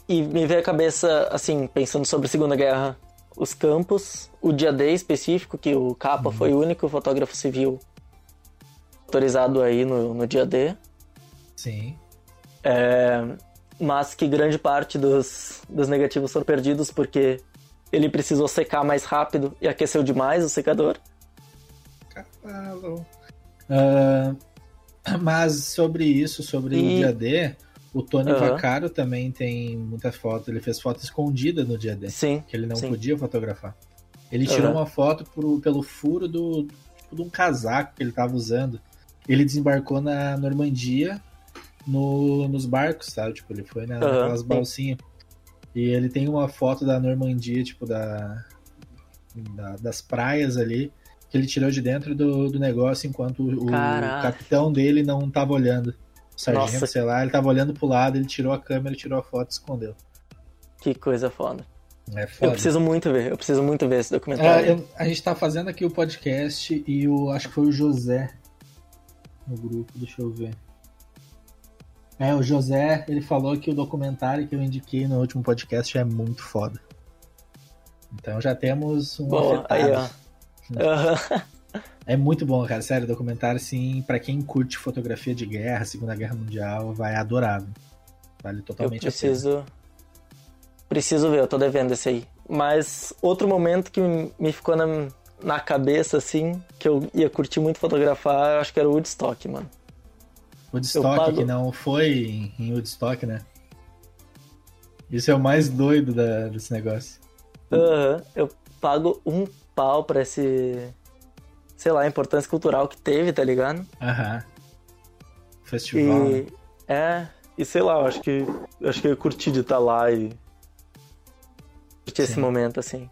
e me veio à cabeça, assim, pensando sobre a Segunda Guerra, os campos, o dia D específico, que o Capa Uhum. foi o único fotógrafo civil autorizado aí no, no dia D, Sim. é, mas que grande parte dos, dos negativos foram perdidos porque ele precisou secar mais rápido e aqueceu demais o secador. Cavalo. Ah, mas sobre isso, sobre o E- dia D, o Tony Aham. Vaccaro também tem muita foto. Ele fez foto escondida no dia D, Sim, que ele não sim. podia fotografar. Ele tirou uma foto por- pelo furo do tipo, de um casaco que ele estava usando. Ele desembarcou na Normandia no- nos barcos, sabe? Tipo, ele foi na, Aham, naquelas sim. balsinhas. E ele tem uma foto da Normandia, tipo, da, da- das praias ali, que ele tirou de dentro do, do negócio enquanto o, o capitão dele não tava olhando. O sargento, Nossa. sei lá, ele tava olhando pro lado, ele tirou a câmera, tirou a foto e escondeu. que coisa foda. É Eu preciso muito ver, eu preciso muito ver esse É, documentário. eu- a gente tá fazendo aqui o podcast e o acho que foi o José no grupo, deixa eu ver. É, o José, ele falou que o documentário que eu indiquei no último podcast é muito foda. Então já temos um afetado. aí ó. É muito bom, cara. Sério, documentário, assim, pra quem curte fotografia de guerra, Segunda Guerra Mundial, vai adorar. viu? Vale Eu totalmente a preciso. Preciso ver, eu tô devendo esse aí. Mas outro momento que me ficou na, na cabeça, assim, que eu ia curtir muito fotografar, acho que era o Woodstock, mano. Woodstock, pago- que não foi em Woodstock, né? Isso é o mais doido da- desse negócio. Aham, eu pago um pau pra esse. Sei lá, a importância cultural que teve, tá ligado? Aham. Festival. né? E. É, e sei lá, eu acho que. eu acho que eu curti de estar lá e. Curtir esse Sim. momento, assim.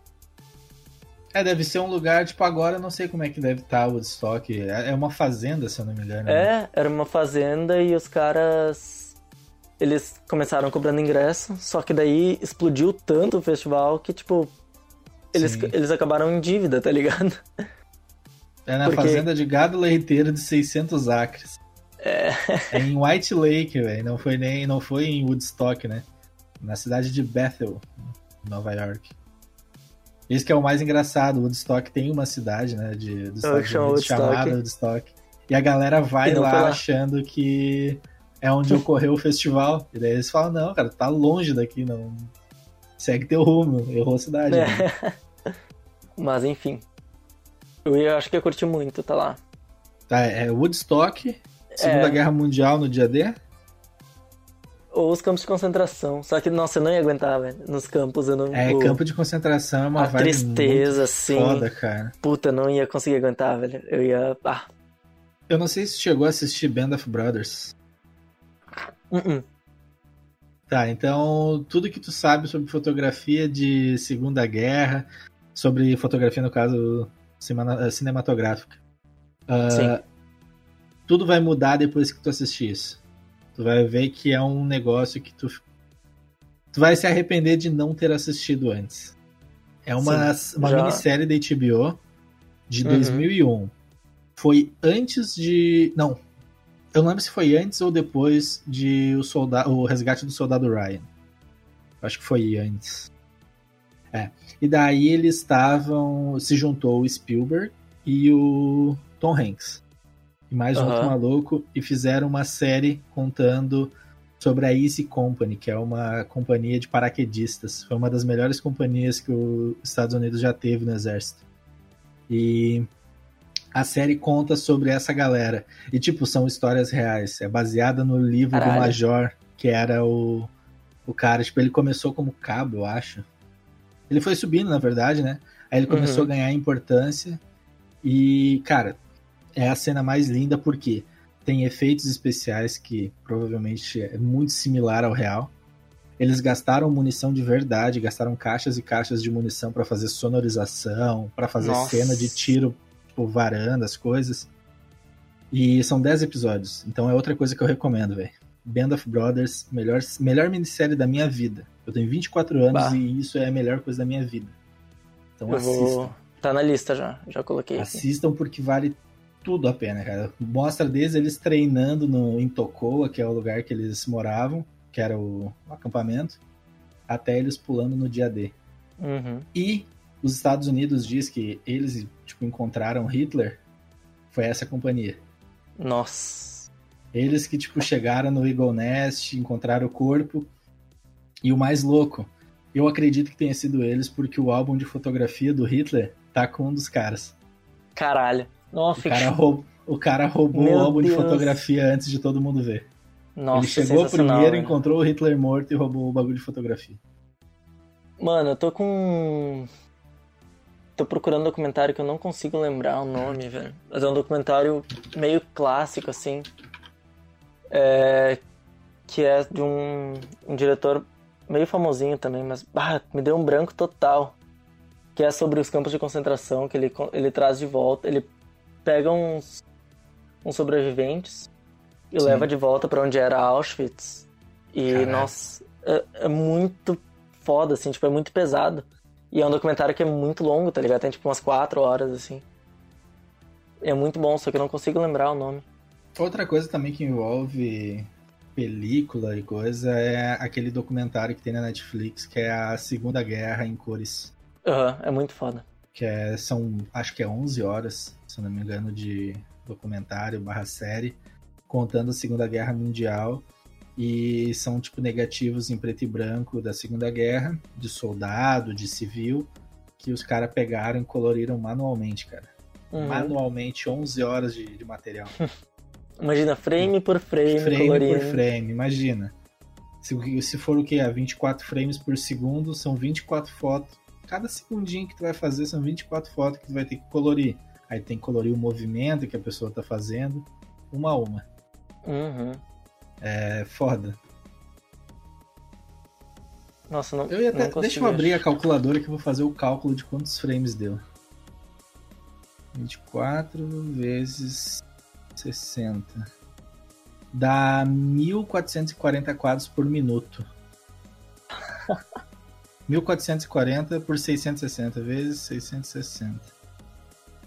É, deve ser um lugar, tipo, agora eu não sei como é que deve estar o Woodstock. É é uma fazenda, se eu não me engano. né? É, era uma fazenda e os caras. Eles começaram cobrando ingresso, só que daí explodiu tanto o festival que, tipo. Eles, Sim. eles acabaram em dívida, tá ligado? É na porque- fazenda de gado leiteiro de 600 acres. É. É em White Lake, velho. Não foi nem, não foi em Woodstock, né? Na cidade de Bethel, Nova York. Isso que é o mais engraçado. Woodstock tem uma cidade, né, de, dos É, Estados Unidos chamada Woodstock. E a galera vai lá, lá. achando que é onde ocorreu o festival. E daí eles falam, não, cara, tá longe daqui, não. Segue teu rumo, errou a cidade. né? É. Mas enfim. Eu acho que eu curti muito, tá lá. Tá, é Woodstock, Segunda É. Guerra Mundial no dia D. Ou os campos de concentração. Só que, nossa, eu não ia aguentar, velho. Nos campos eu não. É, o- campo de concentração é uma a vibe tristeza, assim. foda, cara. Puta, eu não ia conseguir aguentar, velho. Eu ia. Ah. Eu não sei se chegou a assistir Band of Brothers. Uh -uh. Tá, então tudo que tu sabe sobre fotografia de Segunda Guerra, sobre fotografia, no caso, cinematográfica. Uh, tudo vai mudar depois que tu assistir isso. Tu vai ver que é um negócio que tu. Tu vai se arrepender de não ter assistido antes. É uma, Sim, uma minissérie da HBO de uhum. 2001. Foi antes de. Não. Eu não lembro se foi antes ou depois de o, soldado, o resgate do soldado Ryan. Acho que foi antes. É. E daí eles estavam. Se juntou o Spielberg e o Tom Hanks. E mais um outro maluco. E fizeram uma série contando sobre a Easy Company, que é uma companhia de paraquedistas. Foi uma das melhores companhias que os Estados Unidos já teve no exército. E a série conta sobre essa galera. E, tipo, são histórias reais. É baseada no livro Caralho. do Major, que era o, o cara. Tipo, ele começou como cabo, eu acho. Ele foi subindo, na verdade, né? Aí ele começou uhum. a ganhar importância. E, cara, é a cena mais linda porque tem efeitos especiais que provavelmente é muito similar ao real. Eles gastaram munição de verdade, gastaram caixas e caixas de munição para fazer sonorização, para fazer Nossa. cena de tiro, tipo, varanda, as coisas. E são 10 episódios, então é outra coisa que eu recomendo, velho. Band of Brothers, melhor, melhor minissérie da minha vida. Eu tenho 24 anos bah. e isso é a melhor coisa da minha vida. Então eu assistam. Vou... Tá na lista já, já coloquei. Assistam aqui. porque vale tudo a pena, cara. Mostra desde eles treinando no, em Tocoa, que é o lugar que eles moravam, que era o, o acampamento, até eles pulando no dia D. Uhum. E os Estados Unidos diz que eles tipo, encontraram Hitler, foi essa companhia. Nossa. Eles que tipo chegaram no Eagle Nest, encontraram o corpo e o mais louco, eu acredito que tenha sido eles porque o álbum de fotografia do Hitler tá com um dos caras. Caralho. Nossa, o cara, roub... o cara roubou Meu o álbum Deus. de fotografia antes de todo mundo ver. Nossa, Ele chegou primeiro, encontrou o Hitler morto e roubou o bagulho de fotografia. Mano, eu tô com. Tô procurando um documentário que eu não consigo lembrar o nome, velho. Mas é um documentário meio clássico, assim. É... Que é de um, um diretor meio famosinho também, mas ah, me deu um branco total. Que é sobre os campos de concentração, que ele, ele traz de volta. Ele pega uns, uns sobreviventes e Sim. leva de volta para onde era Auschwitz. E, Caraca. nossa, é, é, muito foda, assim, tipo, é muito pesado. E é um documentário que é muito longo, tá ligado? Tem tipo umas quatro horas, assim. É muito bom, só que eu não consigo lembrar o nome. Outra coisa também que envolve película e coisa é aquele documentário que tem na Netflix, que é a Segunda Guerra em cores. Aham, uhum, é muito foda. Que é, são, acho que é 11 horas, se não me engano, de documentário barra série, contando a Segunda Guerra Mundial. E são, tipo, negativos em preto e branco da Segunda Guerra, de soldado, de civil, que os caras pegaram e coloriram manualmente, cara. Uhum. Manualmente, 11 horas de, de material. Imagina, frame por frame, frame colorindo. por frame, imagina. Se, se for o que? A 24 frames por segundo, são 24 fotos. Cada segundinho que tu vai fazer são 24 fotos que tu vai ter que colorir. Aí tem que colorir o movimento que a pessoa tá fazendo, uma a uma. Uhum. É foda. Nossa, não. Eu ia até, não deixa eu abrir a calculadora que eu vou fazer o cálculo de quantos frames deu. 24 vezes 60. Dá 1440 quadros por minuto. 1440 por 660 vezes 660.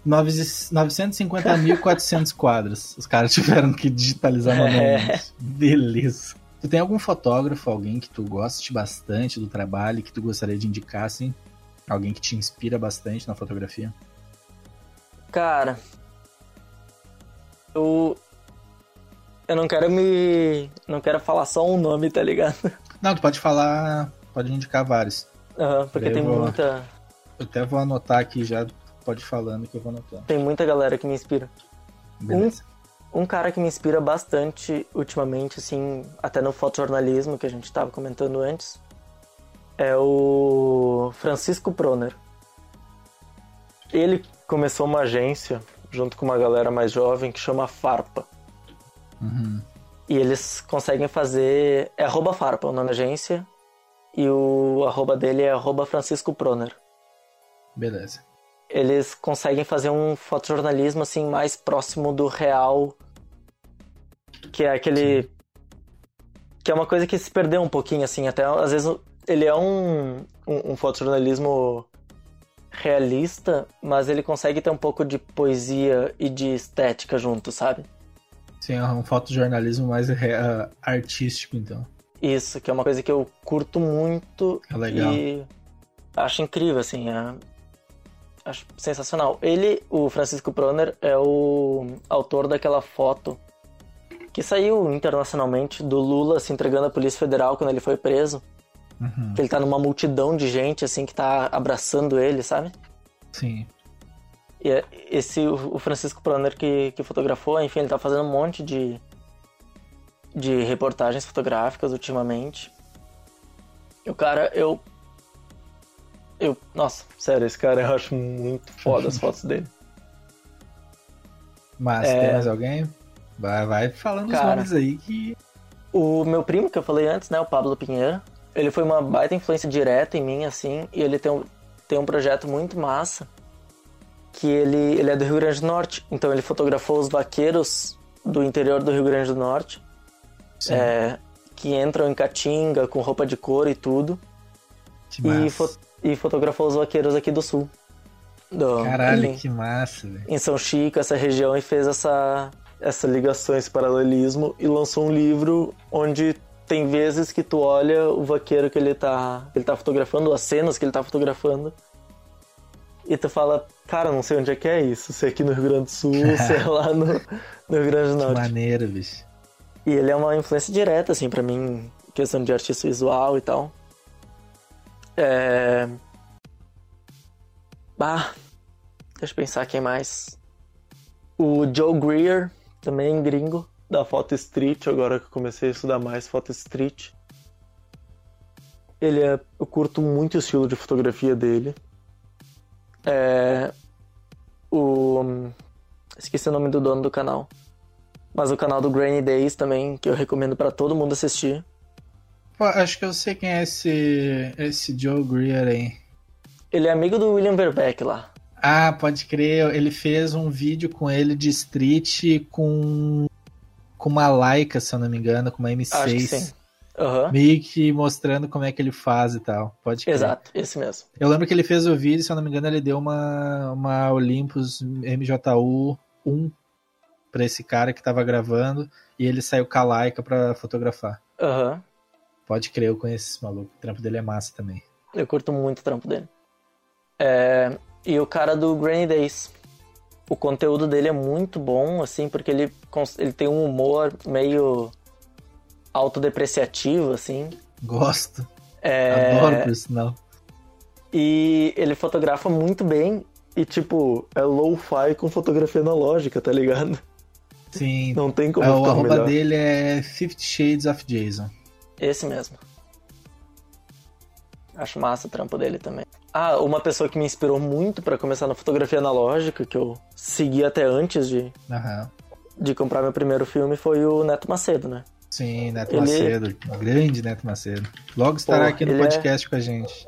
950.400 quadros. Os caras tiveram que digitalizar manualmente. É. Beleza. Tu tem algum fotógrafo, alguém que tu goste bastante do trabalho, que tu gostaria de indicar, assim? Alguém que te inspira bastante na fotografia? Cara, eu. Eu não quero me. Não quero falar só um nome, tá ligado? Não, tu pode falar. Pode indicar vários. Uhum, porque tem vou... muita. Eu até vou anotar aqui já, pode ir falando que eu vou anotando. Tem muita galera que me inspira. Beleza. Um, um cara que me inspira bastante ultimamente, assim, até no fotojornalismo que a gente estava comentando antes, é o Francisco Proner. Ele começou uma agência junto com uma galera mais jovem que chama Farpa. Uhum. E eles conseguem fazer. É arroba Farpa o nome da agência. E o arroba dele é arroba Francisco Proner. Beleza. Eles conseguem fazer um fotojornalismo assim mais próximo do real. Que é aquele. Sim. Que é uma coisa que se perdeu um pouquinho, assim. Até às vezes ele é um, um, um fotojornalismo realista, mas ele consegue ter um pouco de poesia e de estética junto, sabe? Sim, é um fotojornalismo mais uh, artístico, então. Isso, que é uma coisa que eu curto muito. É legal. E acho incrível, assim. É... Acho sensacional. Ele, o Francisco Proner, é o autor daquela foto que saiu internacionalmente do Lula se entregando à Polícia Federal quando ele foi preso. Uhum. Ele tá numa multidão de gente, assim, que tá abraçando ele, sabe? Sim. E é esse, o Francisco Proner que, que fotografou, enfim, ele tá fazendo um monte de, de reportagens fotográficas ultimamente. E o cara, eu. Eu. Nossa, sério, esse cara eu acho muito foda as fotos dele. Mas é... tem mais alguém? Vai, vai falando cara, os nomes aí que. O meu primo que eu falei antes, né? O Pablo Pinheiro. Ele foi uma baita influência direta em mim, assim, e ele tem um, tem um projeto muito massa. Que ele, ele é do Rio Grande do Norte, então ele fotografou os vaqueiros do interior do Rio Grande do Norte é, que entram em Caatinga com roupa de couro e tudo. E, fo e, fotografou os vaqueiros aqui do sul. Do, Caralho, em, que massa, velho. Em São Chico, essa região, e fez essa, essa ligação, esse paralelismo, e lançou um livro onde tem vezes que tu olha o vaqueiro que ele tá, ele tá fotografando, as cenas que ele tá fotografando, e tu fala, cara, não sei onde é que é isso, se é aqui no Rio Grande do Sul, se é lá no, no Rio Grande do Norte. Que maneiro, bicho. E ele é uma influência direta, assim, para mim, questão de artista visual e tal. É... Bah, deixa eu pensar quem mais. O Joe Greer, também gringo, da Foto Street, agora que eu comecei a estudar mais Foto Street. Ele é. Eu curto muito o estilo de fotografia dele. É. O. Esqueci o nome do dono do canal. Mas o canal do Granny Days também, que eu recomendo para todo mundo assistir. Pô, acho que eu sei quem é esse, esse Joe Greer aí. Ele é amigo do William Verbeck lá. Ah, pode crer. Ele fez um vídeo com ele de street com, com uma Leica, se eu não me engano, com uma M6. Acho que sim. Uhum. Meio que mostrando como é que ele faz e tal. Pode crer. Exato, esse mesmo. Eu lembro que ele fez o vídeo, se eu não me engano, ele deu uma, uma Olympus MJU 1 para esse cara que tava gravando e ele saiu com a Laika pra fotografar. Aham. Uhum. Pode crer, eu conheço esse maluco. O trampo dele é massa também. Eu curto muito o trampo dele. É... E o cara do Granny Days. O conteúdo dele é muito bom, assim, porque ele, ele tem um humor meio autodepreciativo, assim. Gosto. É... Adoro por sinal. E ele fotografa muito bem e, tipo, é low-fi com fotografia analógica, tá ligado? Sim. Não tem como é, ficar O arroba melhor. dele é Fifty Shades of Jason. Esse mesmo. Acho massa o trampo dele também. Ah, uma pessoa que me inspirou muito para começar na fotografia analógica, que eu segui até antes de, uhum. de comprar meu primeiro filme, foi o Neto Macedo, né? Sim, Neto ele... Macedo. grande Neto Macedo. Logo estará Pô, aqui no podcast é... com a gente.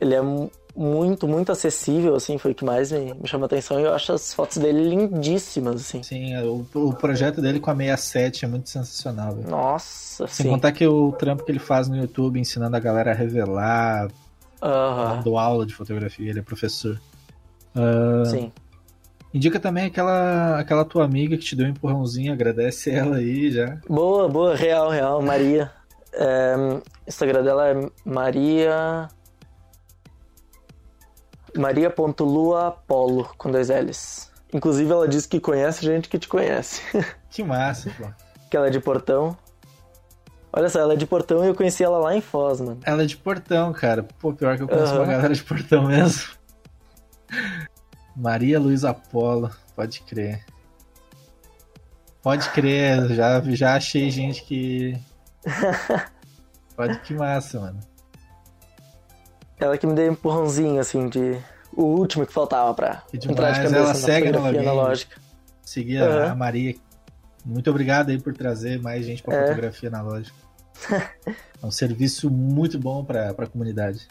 Ele é muito, muito acessível, assim, foi o que mais me, me chamou a atenção. E eu acho as fotos dele lindíssimas, assim. Sim, é, o, o projeto dele com a 67 é muito sensacional, velho. Nossa, Sem sim. contar que o trampo que ele faz no YouTube ensinando a galera a revelar, uhum. dando aula de fotografia, ele é professor. Uh, sim. Indica também aquela, aquela tua amiga que te deu um empurrãozinho, agradece ela aí já. Boa, boa, real, real, Maria. É, Instagram dela é Maria Maria.luapolo, com dois L's. Inclusive, ela disse que conhece gente que te conhece. Que massa, pô. que ela é de Portão. Olha só, ela é de Portão e eu conheci ela lá em Foz, mano. Ela é de Portão, cara. Pô, pior que eu conheço uhum. uma galera de Portão mesmo. Maria Luiz Apolo, pode crer. Pode crer, já, já achei gente que. Pode que massa, mano. Ela que me deu um empurrãozinho, assim, de. O último que faltava pra que entrar de cabeça ela segue no analógica. Seguia uhum. a Maria Muito obrigado aí por trazer mais gente para É. fotografia analógica. é um serviço muito bom para a comunidade.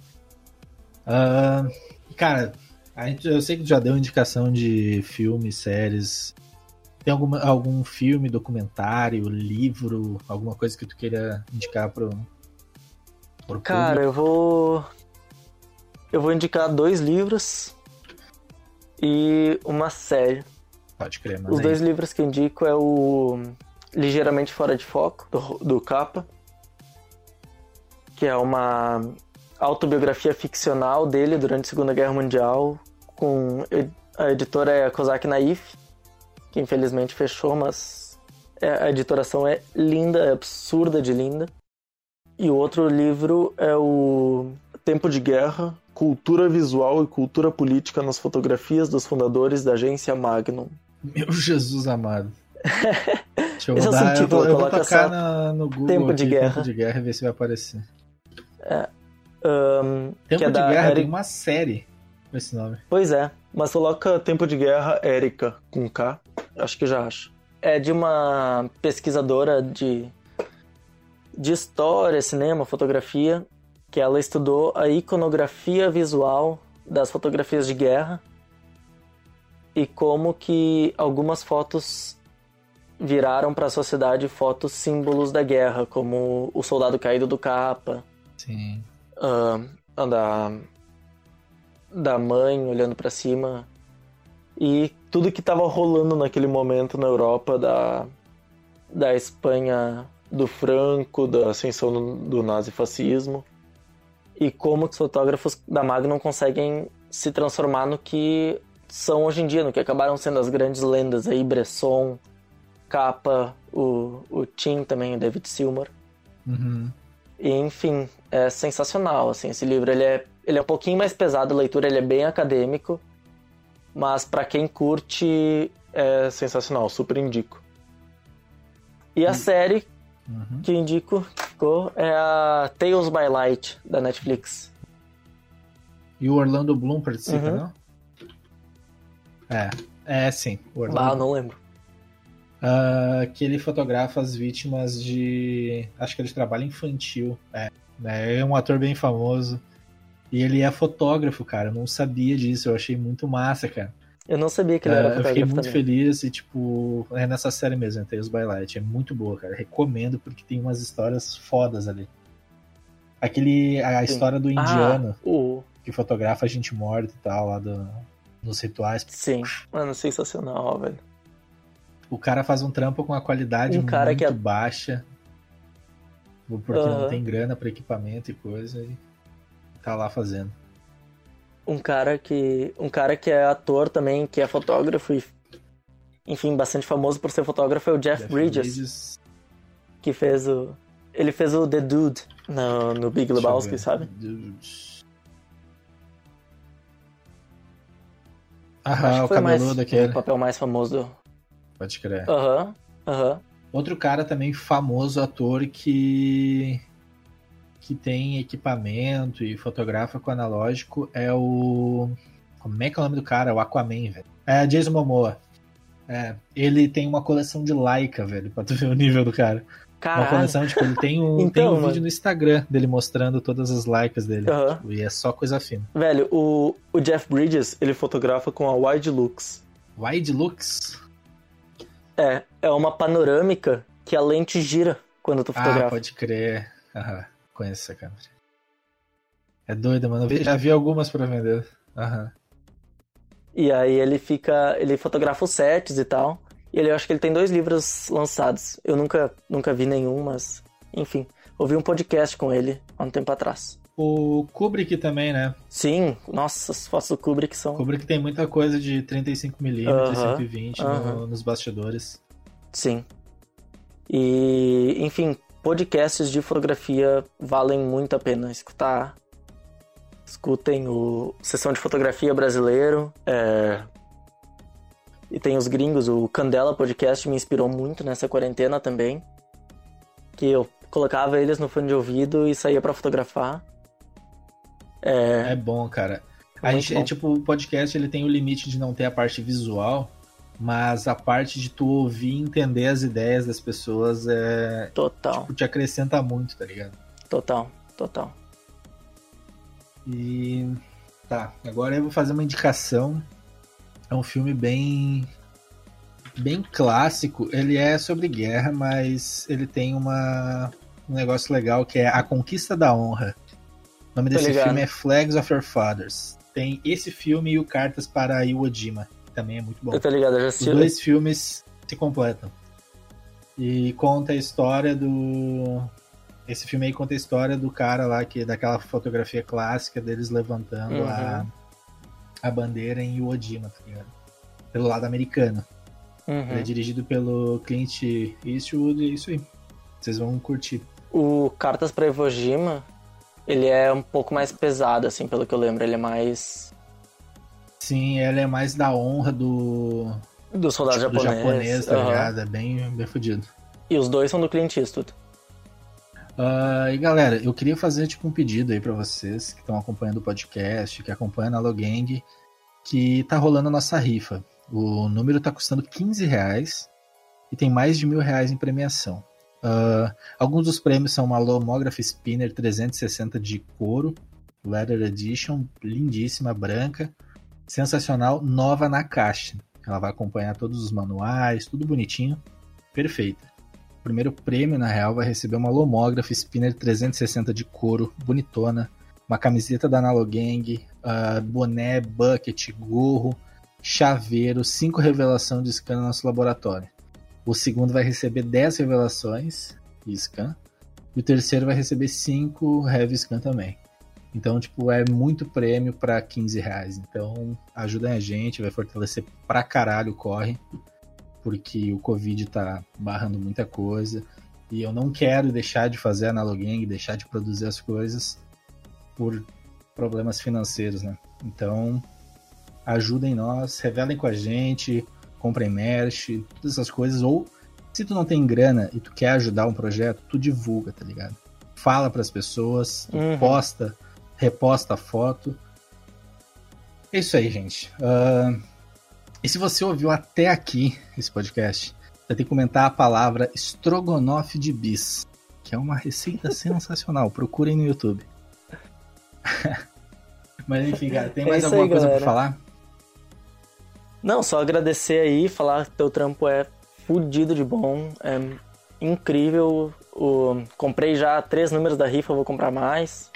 Ah, cara, a gente, eu sei que tu já deu indicação de filmes, séries. Tem alguma, algum filme, documentário, livro, alguma coisa que tu queira indicar pro, pro Cara, eu vou. Eu vou indicar dois livros e uma série. Pode crer, mas Os aí. dois livros que eu indico é o Ligeiramente Fora de Foco, do, do Capa, que é uma autobiografia ficcional dele durante a Segunda Guerra Mundial, com a editora é a Kozak Naif, que infelizmente fechou, mas é- a editoração é linda, é absurda de linda. E o outro livro é o Tempo de Guerra, Cultura Visual e Cultura Política nas Fotografias dos Fundadores da Agência Magnum. Meu Jesus amado. Deixa eu Esse é o dar, eu vou, eu vou tocar na- no Google Tempo de aqui, Guerra. Tempo de Guerra e ver se vai aparecer. Ahn, Tempo que é de Guerra Eric- tem uma série com esse nome. Pois é, mas coloca Tempo de Guerra Érica com K, acho que já acho. É de uma pesquisadora de, de história, cinema, fotografia, que ela estudou a iconografia visual das fotografias de guerra e como que algumas fotos viraram para a sociedade fotos símbolos da guerra, como o soldado caído do capa, Sim. a da, da mãe olhando pra cima e tudo que tava rolando naquele momento na Europa da, da Espanha do Franco, da ascensão do, do nazifascismo e como os fotógrafos da Magnum conseguem se transformar no que são hoje em dia, no que acabaram sendo as grandes lendas aí, Bresson, Capa, o, o Tim também, o David Silmar. Uhum. E, enfim, é sensacional, assim, esse livro. Ele é, ele é um pouquinho mais pesado a leitura, ele é bem acadêmico, mas pra quem curte, é sensacional, super indico. E a série Uhum. que indico é a Tales by Light, da Netflix. E o Orlando Bloom participa, Uhum. não? É, é sim. Orlando Ah, não lembro. Ah, que ele fotografa as vítimas de. Acho que ele trabalha infantil. É, né? é um ator bem famoso. E ele é fotógrafo, cara. Eu não sabia disso. Eu achei muito massa, cara. Eu não sabia que ele era Ah, eu fiquei fotógrafo muito também. feliz e, tipo, é nessa série mesmo, Tales by Light. É muito boa, cara. Recomendo porque tem umas histórias fodas ali. Aquele. A história do indiano Ah, o... que fotografa a gente morta e tal, lá do, nos rituais. Sim, mano, sensacional, velho. O cara faz um trampo com uma qualidade Um cara muito que é- baixa. Porque não Aham. tem grana pra equipamento e coisa. E tá lá fazendo. Um cara que um cara que é ator também, que é fotógrafo e enfim, bastante famoso por ser fotógrafo é o Jeff, Jeff Bridges, Bridges, que fez o ele fez o The Dude no, no Big Lebowski, sabe? Dude. Ah, que o foi mais cabeludo o aquele. papel mais famoso do Pode crer. Aham. Aham. Outro cara também famoso, ator, que que tem equipamento e fotografa com analógico é o. Como é que é o nome do cara? O Aquaman, velho. É Jason Momoa. É, ele tem uma coleção de Leica, velho, pra tu ver o nível do cara. Uma Caralho. coleção, tipo, ele tem um, Então, tem um mano. vídeo no Instagram dele mostrando todas as Leicas dele. Tipo, e é só coisa fina. Velho, o, o Jeff Bridges, ele fotografa com a Wide Lux. Wide Lux? É, é uma panorâmica que a lente gira quando tu Ah, fotografa. pode crer. Aham, conheço essa câmera. É doido, mano. Eu já vi algumas pra vender. Aham. E aí ele fica. Ele fotografa os sets e tal. E ele, eu acho que ele tem dois livros lançados. Eu nunca, nunca vi nenhum, mas. Enfim. Ouvi um podcast com ele há um tempo atrás. O Kubrick também, né? Sim, nossa, as fotos do Kubrick são. Kubrick tem muita coisa de 35mm, Aham, 120 no- aham. nos bastidores. Sim. E, enfim, podcasts de fotografia valem muito a pena escutar. Escutem o Sessão de Fotografia Brasileiro. é, E tem os gringos, o Candela Podcast me inspirou muito nessa quarentena também. Que eu colocava eles no fone de ouvido e saía pra fotografar. É, É bom, cara. A gente, bom. é, tipo, o podcast ele tem o limite de não ter a parte visual, Mas a parte de tu ouvir e entender as ideias das pessoas é. Total. Tipo, te acrescenta muito, tá ligado? Total, total. E. Tá, agora eu vou fazer uma indicação. É um filme bem. bem clássico. Ele é sobre guerra, mas ele tem uma. um negócio legal que é A Conquista da Honra. O nome Tô desse ligado. filme é Flags of Your Fathers. Tem esse filme e o Cartas para Iwo Jima, também é muito bom. Eu tô ligado, eu já Os assisti. dois filmes se completam. E conta a história do. Esse filme aí conta a história do cara lá, que daquela fotografia clássica deles levantando Uhum. a, a bandeira em Iwo Jima, tá ligado? Pelo lado americano. Ele é Uhum. dirigido pelo Clint Eastwood e é isso aí. Vocês vão curtir. O Cartas pra Iwo Jima, ele é um pouco mais pesado, assim, pelo que eu lembro. Ele é mais Sim, ela é mais da honra do, dos soldados tipo, do japoneses. japonês, tá aham. ligado? É bem, bem fudido. E os dois são do Clint Eastwood. Ah, e galera, eu queria fazer tipo um pedido aí pra vocês que estão acompanhando o podcast, que acompanham a Logang, que tá rolando a nossa rifa. O número tá custando 15 reais e tem mais de mil reais em premiação. Ah, alguns dos prêmios são uma Lomograph Spinner 360 de couro, Leather Edition, lindíssima, branca, sensacional, nova na caixa. Ela vai acompanhar todos os manuais, tudo bonitinho, perfeita. O primeiro prêmio, na real, vai receber uma Lomograph Spinner 360 de couro, bonitona, uma camiseta da Analogang, ah, boné, bucket, gorro, chaveiro, 5 revelação de scan no nosso laboratório. O segundo vai receber 10 revelações de scan. E o terceiro vai receber 5 heavy scan também. Então, tipo, é muito prêmio para 15 reais. Então, ajudem a gente, vai fortalecer pra caralho o corre porque o Covid tá barrando muita coisa e eu não quero deixar de fazer Analogang, deixar de produzir as coisas por problemas financeiros, né? Então, ajudem nós, revelem com a gente, comprem merch, todas essas coisas ou se tu não tem grana e tu quer ajudar um projeto, tu divulga, tá ligado? Fala pras pessoas, tu Uhum. posta, reposta a foto. É isso aí, gente. Ah, e se você ouviu até aqui esse podcast, vai ter que comentar a palavra estrogonofe de bis, que é uma receita sensacional. Procurem no YouTube. Mas enfim, cara, tem É mais isso alguma aí, coisa pra galera. falar? Não, só agradecer aí, falar que teu trampo é fudido de bom, é incrível. O... Comprei já três números da rifa, vou comprar mais.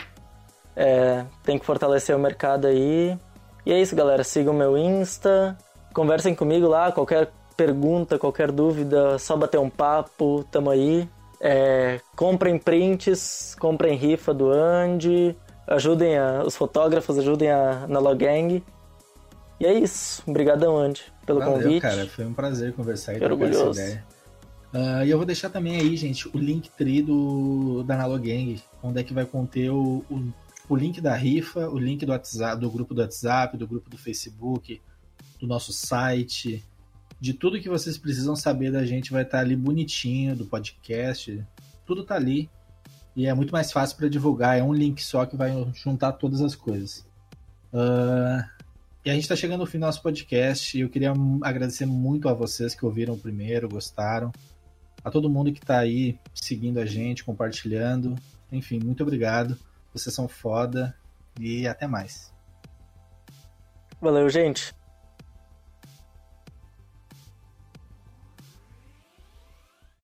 É, tem que fortalecer o mercado aí. E é isso, galera. Sigam meu Insta, conversem comigo lá, qualquer pergunta, qualquer dúvida, só bater um papo, tamo aí. É, comprem prints, comprem rifa do Andy, ajudem a- os fotógrafos, ajudem a Nalogang. E é isso. Obrigadão, Andy, pelo Valeu, convite. cara. Foi um prazer conversar e trocar essa ideia. Ah, e eu vou deixar também aí, gente, o link tri do, da Nalogang, onde é que vai conter o, o, o link da rifa, o link do WhatsApp, do grupo do WhatsApp, do grupo do Facebook, do nosso site, de tudo que vocês precisam saber da gente vai estar ali bonitinho, do podcast, tudo tá ali. E é muito mais fácil para divulgar, é um link só que vai juntar todas as coisas. Ah, e a gente está chegando no fim do nosso podcast e eu queria agradecer muito a vocês que ouviram primeiro, gostaram. A todo mundo que está aí seguindo a gente, compartilhando. Enfim, muito obrigado. Vocês são foda e até mais. Valeu, gente.